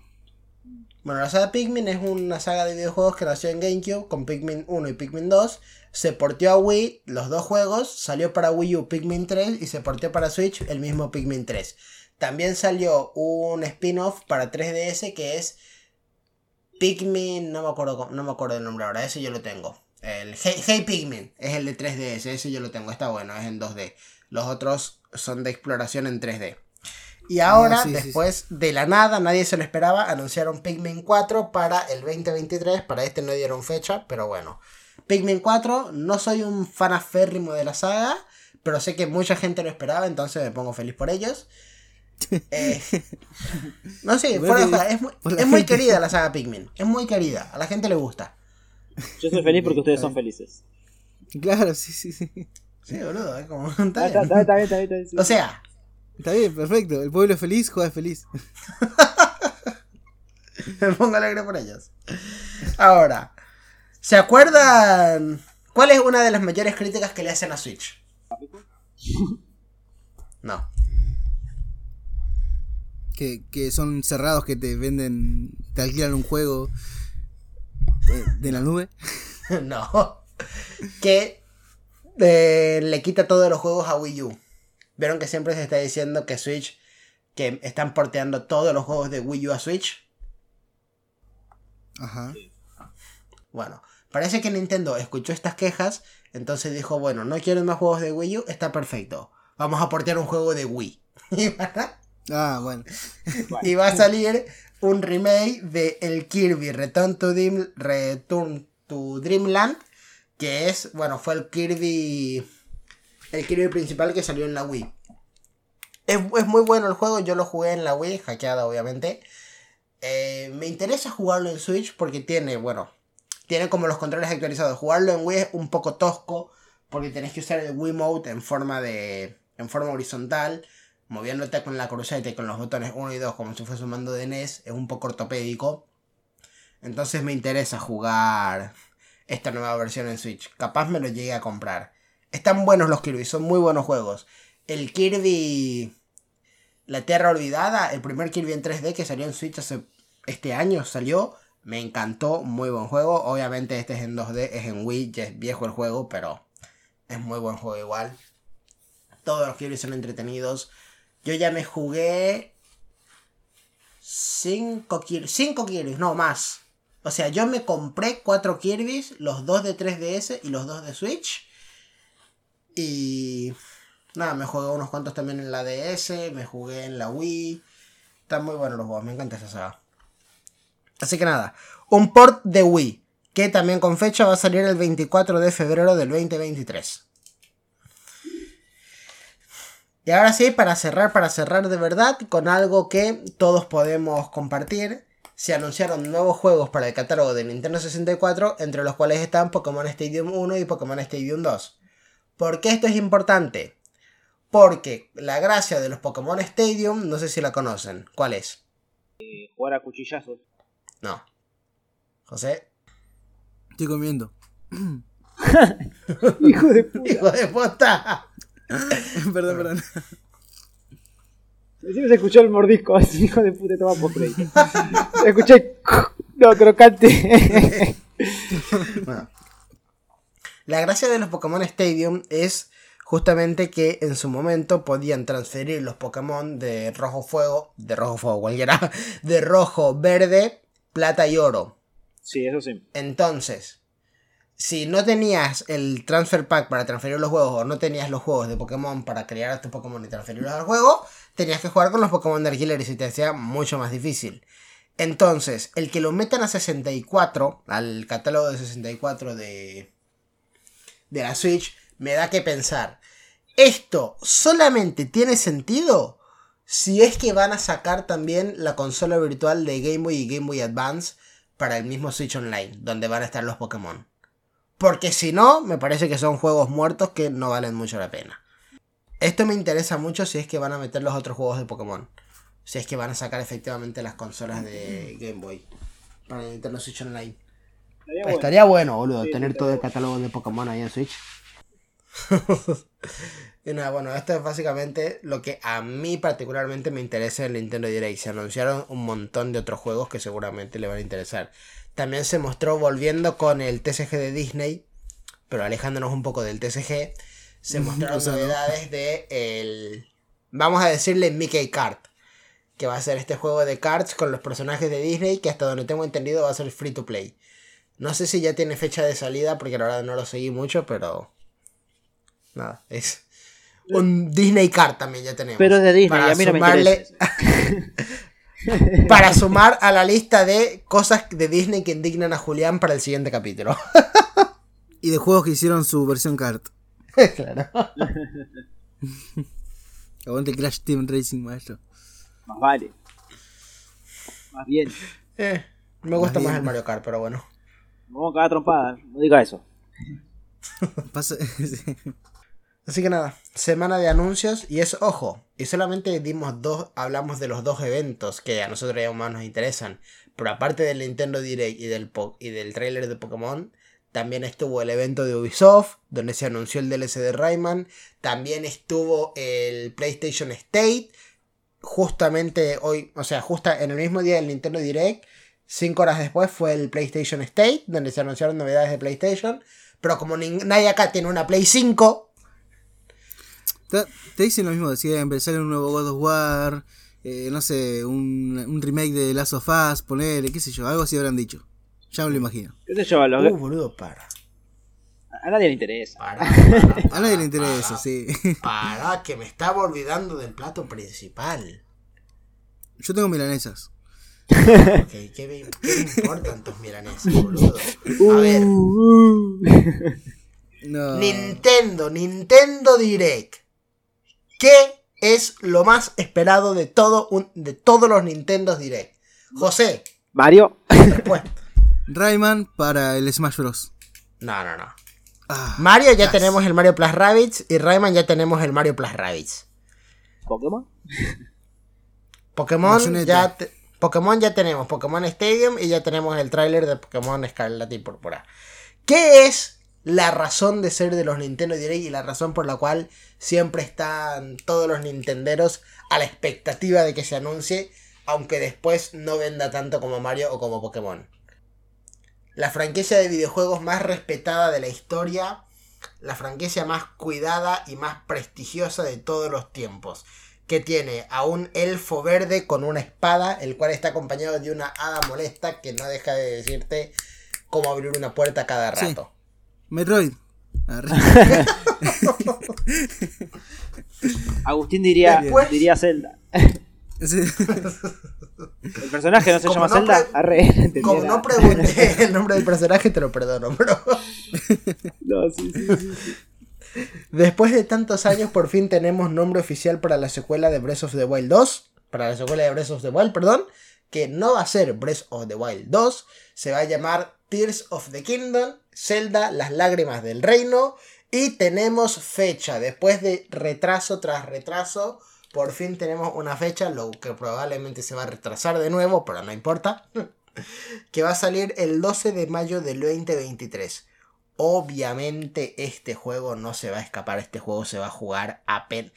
Bueno, la saga Pikmin es una saga de videojuegos que nació en GameCube con Pikmin 1 y Pikmin 2. Se porteó a Wii los dos juegos, salió para Wii U Pikmin 3 y se porteó para Switch el mismo Pikmin 3. También salió un spin-off para 3DS que es Pikmin, no me acuerdo no me acuerdo el nombre ahora, ese yo lo tengo. El Hey, Hey Pikmin es el de 3DS, ese yo lo tengo, está bueno, es en 2D. Los otros son de exploración en 3D. Y ahora, sí, sí, sí. después de la nada, nadie se lo esperaba, anunciaron Pikmin 4 para el 2023. Para este no dieron fecha, pero bueno. Pikmin 4, no soy un fan aférrimo de la saga, pero sé que mucha gente lo esperaba, entonces me pongo feliz por ellos. Eh, no sé, fuera de es, muy, es muy querida la saga Pikmin. Es muy querida, a la gente le gusta. Yo soy feliz porque ustedes son felices. Claro, sí, sí, sí. Sí, boludo, es como. Ah, Está Está, bien. está, está bien, está bien, está bien, sí. O sea, Está bien, perfecto. El pueblo es feliz, juega feliz. Me pongo alegre por ellos. Ahora, ¿se acuerdan cuál es una de las mayores críticas que le hacen a Switch? No. Que, que son cerrados, que te venden, te alquilan un juego de, de la nube. no. Que eh, le quita todos los juegos a Wii U. Vieron que siempre se está diciendo que Switch, que están porteando todos los juegos de Wii U a Switch. Ajá. Bueno, parece que Nintendo escuchó estas quejas, entonces dijo, bueno, no quieren más juegos de Wii U, está perfecto. Vamos a portear un juego de Wii. Y Ah, bueno. Y va a salir un remake de el Kirby Return to, Dream- Return to Dreamland, que es, bueno, fue el Kirby el Kirby principal que salió en la Wii. Es, es muy bueno el juego, yo lo jugué en la Wii, hackeada obviamente. Eh, me interesa jugarlo en Switch porque tiene, bueno, tiene como los controles actualizados. Jugarlo en Wii es un poco tosco porque tenés que usar el Wii Mode en forma de en forma horizontal, moviéndote con la cruceta y con los botones 1 y 2 como si fuese un mando de NES, es un poco ortopédico. Entonces me interesa jugar esta nueva versión en Switch. Capaz me lo llegue a comprar. Están buenos los Kirby, son muy buenos juegos. El Kirby La Tierra Olvidada, el primer Kirby en 3D que salió en Switch este año, salió. Me encantó, muy buen juego. Obviamente este es en 2D, es en Wii, ya es viejo el juego, pero es muy buen juego igual. Todos los Kirby son entretenidos. Yo ya me jugué 5 Kirby, 5 Kirby, no más. O sea, yo me compré 4 Kirby's, los 2 de 3DS y los 2 de Switch. Y nada, me jugué unos cuantos también en la DS, me jugué en la Wii. Están muy buenos los juegos, me encanta esa saga. Así que nada, un port de Wii, que también con fecha va a salir el 24 de febrero del 2023. Y ahora sí, para cerrar, para cerrar de verdad, con algo que todos podemos compartir, se anunciaron nuevos juegos para el catálogo de Nintendo 64, entre los cuales están Pokémon Stadium 1 y Pokémon Stadium 2. ¿Por qué esto es importante? Porque la gracia de los Pokémon Stadium, no sé si la conocen. ¿Cuál es? Eh, jugar a cuchillazos. No. José. Estoy comiendo. Hijo de puta. Hijo de puta. perdón, perdón. Recién se escuchó el mordisco así, hijo de puta, toma por crédito. Escuché. No, crocante. Bueno. La gracia de los Pokémon Stadium es justamente que en su momento podían transferir los Pokémon de rojo fuego, de rojo fuego cualquiera, de rojo, verde, plata y oro. Sí, eso sí. Entonces, si no tenías el transfer pack para transferir los juegos o no tenías los juegos de Pokémon para crear a tus Pokémon y transferirlos al juego, tenías que jugar con los Pokémon de alquiler y se te hacía mucho más difícil. Entonces, el que lo metan a 64, al catálogo de 64 de, de la Switch, me da que pensar. Esto solamente tiene sentido si es que van a sacar también la consola virtual de Game Boy y Game Boy Advance para el mismo Switch Online, donde van a estar los Pokémon. Porque si no, me parece que son juegos muertos que no valen mucho la pena. Esto me interesa mucho si es que van a meter los otros juegos de Pokémon. Si es que van a sacar efectivamente las consolas de Game Boy para Nintendo Switch Online. Estaría bueno. Estaría bueno, boludo, Sí, tener todo el catálogo de Pokémon ahí en Switch. y nada, bueno, esto es básicamente lo que a mí particularmente me interesa en Nintendo Direct. Se anunciaron un montón de otros juegos que seguramente le van a interesar. También se mostró volviendo con el TCG de Disney, pero alejándonos un poco del TCG, se mostraron O sea, ¿no? novedades de el... Vamos a decirle Mickey Kart. Que va a ser este juego de cards con los personajes de Disney que hasta donde tengo entendido va a ser free to play. No sé si ya tiene fecha de salida porque la verdad no lo seguí mucho, pero... Nada, es... Un Disney Card también ya tenemos. Pero es de Disney, Para y a mí no me sumarle- interesa. Para sumar a la lista de cosas de Disney que indignan a Julián para el siguiente capítulo. Y de juegos que hicieron su versión kart. claro. Aguante Crash Team Racing, maestro. Más vale. Más bien. Eh, me gusta Más el Mario Kart, pero bueno. Me vamos a cagar trompada. No diga eso. Pasa... sí. Así que nada, semana de anuncios y es ojo, y solamente dimos dos, hablamos de los dos eventos que a nosotros ya más nos interesan, pero aparte del Nintendo Direct y del, y del trailer de Pokémon, también estuvo el evento de Ubisoft, donde se anunció el DLC de Rayman, también estuvo el PlayStation State, justamente hoy, o sea, justa en el mismo día del Nintendo Direct, cinco horas después fue el PlayStation State, donde se anunciaron novedades de PlayStation, pero como nadie acá tiene una Play 5, Te, dicen lo mismo de siempre, sale un nuevo God of War, eh, no sé, un, un remake de Last of Us, ponerle, qué sé yo, algo así habrán dicho. Ya me lo imagino. ¿Qué sé yo? a los- Uh, boludo, para. A nadie le interesa. Para. A nadie le interesa, sí. Para, que me estaba olvidando del plato principal. Yo tengo milanesas. Ok, ¿qué me, qué me importan tus milanesas, boludo? A ver, No. Nintendo, Nintendo Direct. ¿Qué es lo más esperado de, todo un- de todos los Nintendo Direct? José, Mario. después. Rayman para el Smash Bros. No, no, no. Ah, Mario ya Yes. tenemos el Mario Plus Rabbids y Rayman ya tenemos el Mario Plus Rabbids. Pokémon. Pokémon ya, te- Pokémon ya tenemos Pokémon Stadium y ya tenemos el tráiler de Pokémon Escarlata y Púrpura. ¿Qué es la razón de ser de los Nintendo Direct y la razón por la cual siempre están todos los nintenderos a la expectativa de que se anuncie, aunque después no venda tanto como Mario o como Pokémon? La franquicia de videojuegos más respetada de la historia, la franquicia más cuidada y más prestigiosa de todos los tiempos que tiene a un elfo verde con una espada, el cual está acompañado de una hada molesta que no deja de decirte cómo abrir una puerta cada Sí. Metroid. Agustín diría, Después- diría Zelda. Sí. El personaje no se Como llama no Zelda. Arre, Como nada. no pregunté el nombre del personaje, te lo perdono, bro. No, sí, sí, sí, sí. Después de tantos años, por fin tenemos nombre oficial para la secuela de Breath of the Wild 2. Para la secuela de Breath of the Wild, perdón. Que no va a ser Breath of the Wild 2. Se va a llamar Tears of the Kingdom. Zelda, las lágrimas del reino. Y tenemos fecha. Después de retraso tras retraso. Por fin tenemos una fecha. Lo que probablemente se va a retrasar de nuevo. Pero no importa. que va a salir el 12 de mayo del 2023. Obviamente este juego no se va a escapar, este juego se va a jugar a pen.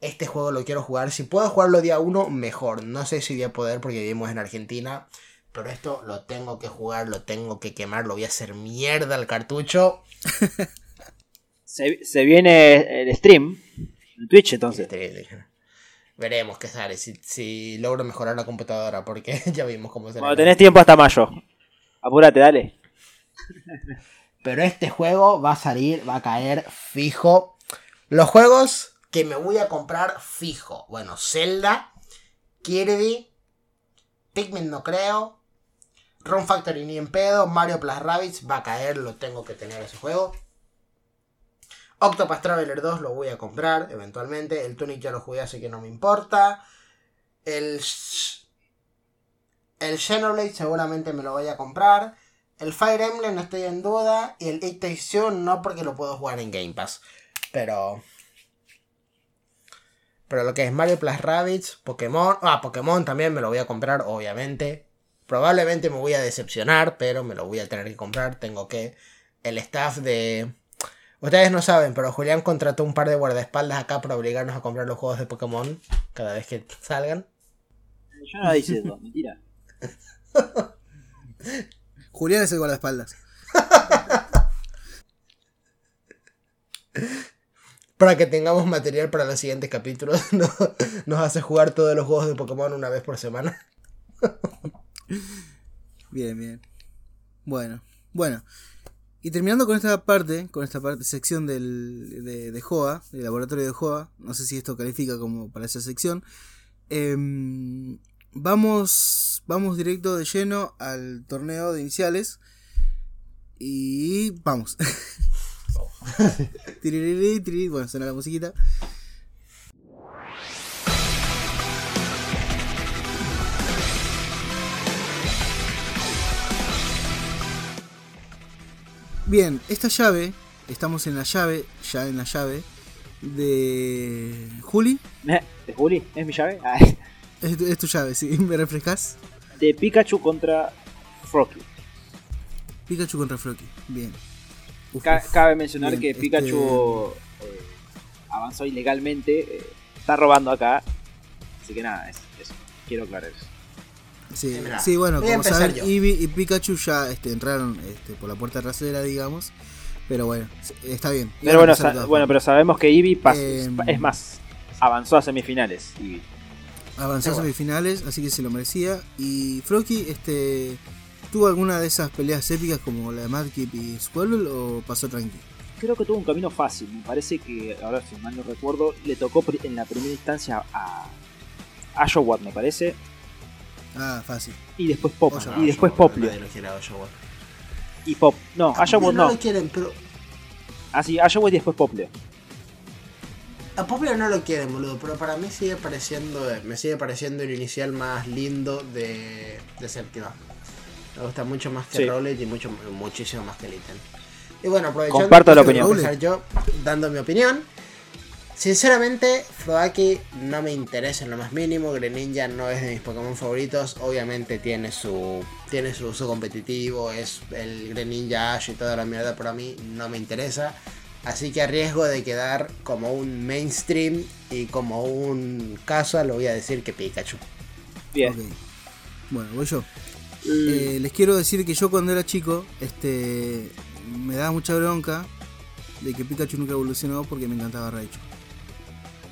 Este juego lo quiero jugar, si puedo jugarlo día 1, mejor. No sé si voy a poder porque vivimos en Argentina. Pero esto lo tengo que jugar, lo tengo que quemar, lo voy a hacer mierda al cartucho. Se, se viene el stream en Twitch entonces. Veremos qué sale, si, si logro mejorar la computadora, porque ya vimos cómo se Cuando tenés tiempo hasta mayo. Apúrate, dale. Pero este juego va a salir, va a caer fijo. Los juegos que me voy a comprar fijo. Bueno, Zelda, Kirby, Pikmin no creo. Run Factory ni en pedo. Mario Plus Rabbids va a caer, lo tengo que tener ese juego. Octopath Traveler 2 lo voy a comprar eventualmente. El Tunic ya lo jugué, así que no me importa. El. El Xenoblade seguramente me lo voy a comprar. El Fire Emblem no estoy en duda. Y el It Takes no porque lo puedo jugar en Game Pass. Pero. Pero lo que es Mario Plus Rabbids, Pokémon. Ah, Pokémon también me lo voy a comprar, obviamente. Probablemente me voy a decepcionar, pero me lo voy a tener que comprar. Tengo que. El staff de. Ustedes no saben, pero Julián contrató un par de guardaespaldas acá para obligarnos a comprar los juegos de Pokémon cada vez que salgan. Yo no hice eso, mentira. Julián es el guardaespaldas. Para que tengamos material para los siguientes capítulos. no- nos hace jugar todos los juegos de Pokémon una vez por semana. Bien, bien. Bueno, bueno. Y terminando con esta parte, con esta parte, sección del, de, de JOA, del laboratorio de JOA, no sé si esto califica como para esa sección. em, vamos, vamos directo de lleno al torneo de iniciales. Y vamos. Bueno, suena la musiquita. Bien, esta llave, estamos en la llave, ya en la llave de Juli. Eh, ¿De Juli? ¿Es mi llave? Ah, Es tu, es tu llave, ¿sí? ¿Me refrescas? de Pikachu contra Froakie. Pikachu contra Froakie. Bien. Uf, Ca- uf. cabe mencionar Bien, que este- Pikachu eh, avanzó ilegalmente, eh, está robando acá. Así que nada, es, eso. Quiero aclarar eso. Sí, Sí, mirá, sí, bueno, voy a como saben. Eevee y Pikachu ya este, entraron este, por la puerta trasera, digamos. Pero bueno, está bien. Pero Iban a bueno, sa- bueno, pero sabemos que Eevee Em. es más, avanzó a semifinales. Eevee. Avanzó a bueno. semifinales, así que se lo merecía. Y Froakie, este, ¿tuvo alguna de esas peleas épicas como la de Madkip y Squirtle o pasó tranqui? Creo que tuvo un camino fácil. Me parece que, ahora si mal no recuerdo, le tocó en la primera instancia a Ashowat, me parece. Ah, fácil. Y después Pop. Oye, y después Poplio. Nadie lo quiere a Oshawott. Y Pop. No, A Poplio no. lo quieren, pero Ah, sí, Ashawott y después Poplio. A Poplio no lo quieren, boludo, pero para mí sigue pareciendo, me sigue pareciendo el inicial más lindo de, de séptima. Me gusta mucho más que Sí. Rowlet y mucho, muchísimo más que Litten. Y bueno, aprovechando Comparto la opinión. voy a empezar yo dando mi opinión. Sinceramente, Floaki no me interesa en lo más mínimo. Greninja no es de mis Pokémon favoritos. Obviamente tiene su tiene su uso competitivo. Es el Greninja Ash y toda la mierda, pero a mí no me interesa. Así que a riesgo de quedar como un mainstream y como un casual, lo voy a decir que Pikachu. Bien. Bueno, voy yo. Eh, les quiero decir que yo cuando era chico, este, me daba mucha bronca de que Pikachu nunca evolucionó porque me encantaba Raichu.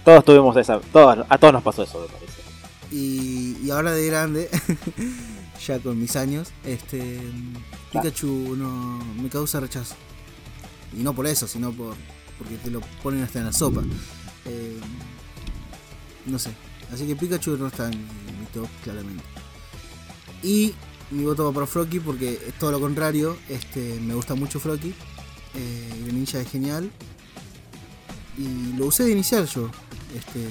Todos tuvimos esa. Todos, a todos nos pasó eso, me parece. Y, ahora de grande, ya con mis años, este, Pikachu no me causa rechazo. Y no por eso, sino por porque te lo ponen hasta en la sopa. Eh, no sé. Así que Pikachu no está en mi top, claramente. Y mi voto va para Frocky porque es todo lo contrario. Este, me gusta mucho Frocky. Eh, Greninja es genial. Y lo usé de inicial yo. Este,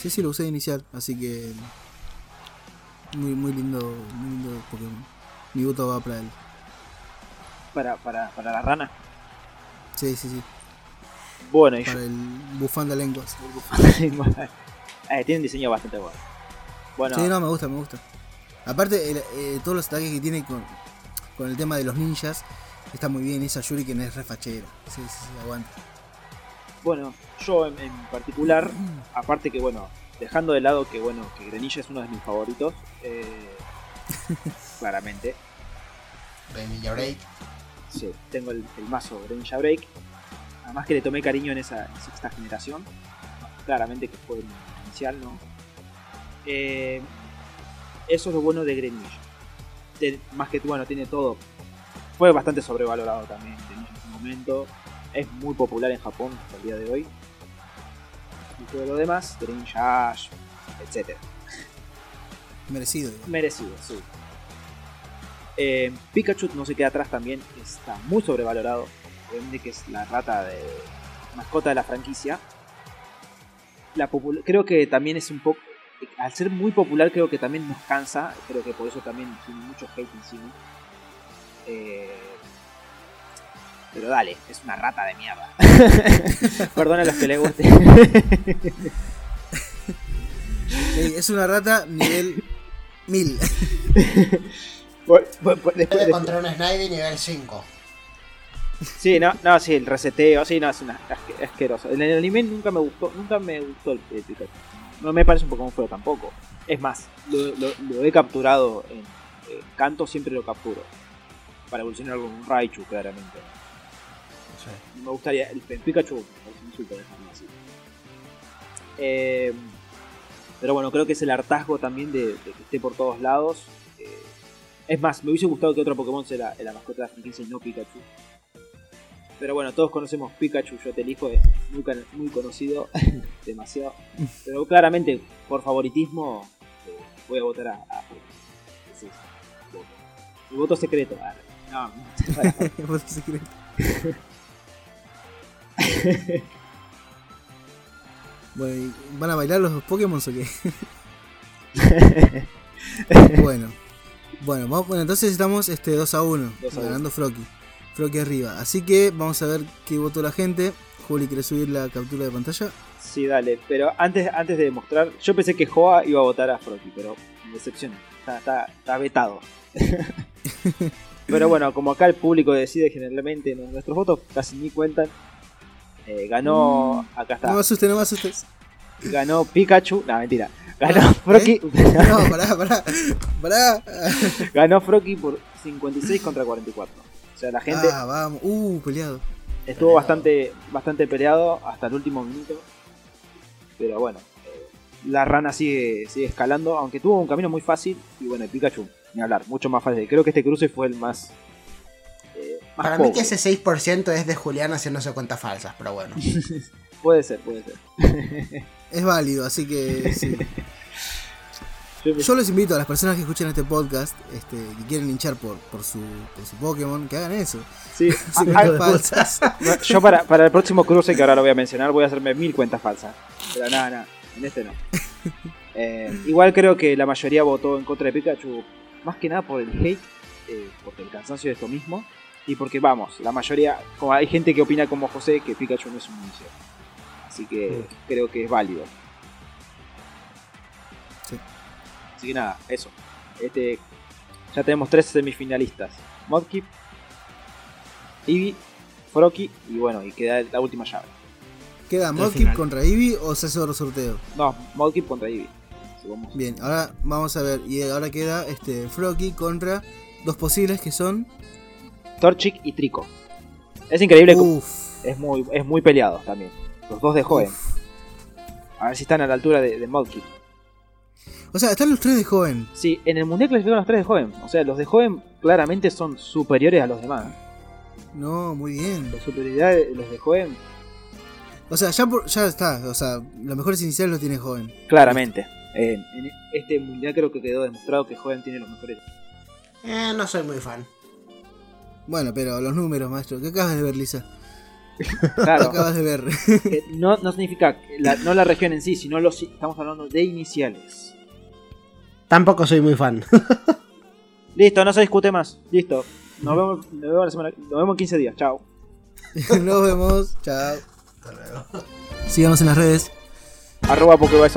sí, sí, lo usé de inicial. Así que muy, muy lindo, muy lindo Pokémon. Mi voto va para él. Para, para, para la rana. Sí, sí, sí. Bueno, y yo. Para el bufanda lenguas. Eh, tiene un diseño bastante bueno. Bueno, Sí, no, me gusta, me gusta. Aparte, el- eh, todos los ataques que tiene con, con el tema de los ninjas está muy bien. Esa Shuriken es refachera. Sí, sí, sí, aguanta. Bueno, yo en, en particular, aparte que bueno, dejando de lado que bueno, que Greninja es uno de mis favoritos, eh, claramente, Greninja Break. sí, tengo el, el mazo Greninja Break, además que le tomé cariño en esa en sexta generación, claramente que fue mi inicial, ¿no? Eh, eso es lo bueno de Greninja. De- más que bueno, tiene todo. Fue bastante sobrevalorado también Greninja en su momento. Es muy popular en Japón hasta el día de hoy. Y todo lo demás, Greninja Ash, etc. Merecido. Merecido, sí. Eh, Pikachu no se queda atrás también, está muy sobrevalorado. Obviamente que es la rata de mascota de la franquicia. La creo que también es un poco. Al ser muy popular, creo que también nos cansa. Creo que por eso también tiene mucho hate encima. Eh, pero dale, es una rata de mierda. Perdona a los que le guste. Es una rata nivel 1000. Por- por- por- después- Puede contra un Snivy nivel 5. Sí, no, no, sí, el reseteo, sí, no, es una asque- asqueroso. En el anime nunca me gustó, nunca me gustó el, el Pikachu. No me parece un Pokémon feo tampoco. Es más, lo, lo- lo he capturado en, en canto, siempre lo capturo. Para evolucionar con un Raichu, claramente. Me gustaría, el, Pikachu. Eh, pero bueno, creo que es el hartazgo también de, que esté por todos lados. Eh, es más, me hubiese gustado que otro Pokémon sea la, la mascota de la franquicia y no Pikachu. Pero bueno, todos conocemos Pikachu, yo te elijo, es muy, conocido, demasiado. Pero claramente, por favoritismo, eh, voy a votar a, a es voto. Mi secreto. ah, No, Voto secreto. Bueno, ¿y ¿van a bailar los Pokémon o qué? bueno. Bueno, vamos- bueno, entonces estamos este 2 a 1, 2 a ganando Frocky. Frocky arriba. Así que vamos a ver qué votó la gente. Juli, ¿quieres subir la captura de pantalla? sí, dale. Pero antes, antes de demostrar, yo pensé que Joa iba a votar a Frocky, pero me decepcioné. Está, está, está vetado. pero bueno, como acá el público decide generalmente, nuestros votos casi ni cuentan. Eh, ganó, acá está, No me asustes, no me asustes. ganó Pikachu, no mentira, ganó Frocky, No, pará, pará. Pará. ganó Frocky por 56 contra 44. O sea, la gente Ah, vamos. Uh, peleado. estuvo bastante, bastante peleado hasta el último minuto. Pero bueno, eh, la rana sigue, sigue escalando, aunque tuvo un camino muy fácil. Y bueno, el Pikachu, ni hablar, mucho más fácil. Creo que este cruce fue el más. Para mí que ese 6% es de Julián haciéndose cuentas falsas, pero bueno. Puede ser, puede ser. Es válido, así que sí. Yo les invito a las personas que escuchen este podcast, este, que quieren hinchar por, por, su, por su Pokémon, que hagan eso. sí, Se ah, cuentas ah, falsas. no, yo para, para el próximo cruce, que ahora lo voy a mencionar, voy a hacerme mil cuentas falsas. Pero nada, nada, en este no. Eh, igual creo que la mayoría votó en contra de Pikachu, más que nada por el hate, eh, porque el cansancio de esto mismo, y porque vamos, la mayoría, como hay gente que opina como José que Pikachu no es un inicio. Así que creo que es válido. Sí. Así que nada, eso. Este, ya tenemos tres semifinalistas. Modkip, Eevee, Froki y bueno, y queda la última llave. ¿Queda Modkip contra Eevee o se hace otro sorteo? No, Modkip contra Eevee. Bien, ahora vamos a ver. Y ahora queda este Froki contra dos posibles que son. Torchic y Trico. Es increíble, que es muy, es muy peleado también. Los dos de joven. A ver si están a la altura de, de. O sea, están los tres de joven. Sí, en el mundial clasificaron los tres de joven. O sea, los de joven claramente son superiores a los demás. No, muy bien. La superioridad de los de joven, O sea, ya, por- ya está. O sea, los mejores iniciales los tiene joven. claramente. En, en este mundial creo que quedó demostrado que joven tiene los mejores. Eh, no soy muy fan. Bueno, pero los números, maestro. ¿Qué acabas de ver, Lisa? ¿Qué Claro, acabas de ver? que no, no significa que la- no la región en sí, sino los, estamos hablando de iniciales. Tampoco soy muy fan. Listo, no se discute más. Listo. Nos vemos, nos vemos, la semana- nos vemos en 15 días. Chao. Nos vemos. Chao. Síganos en las redes. Arroba Pokéball.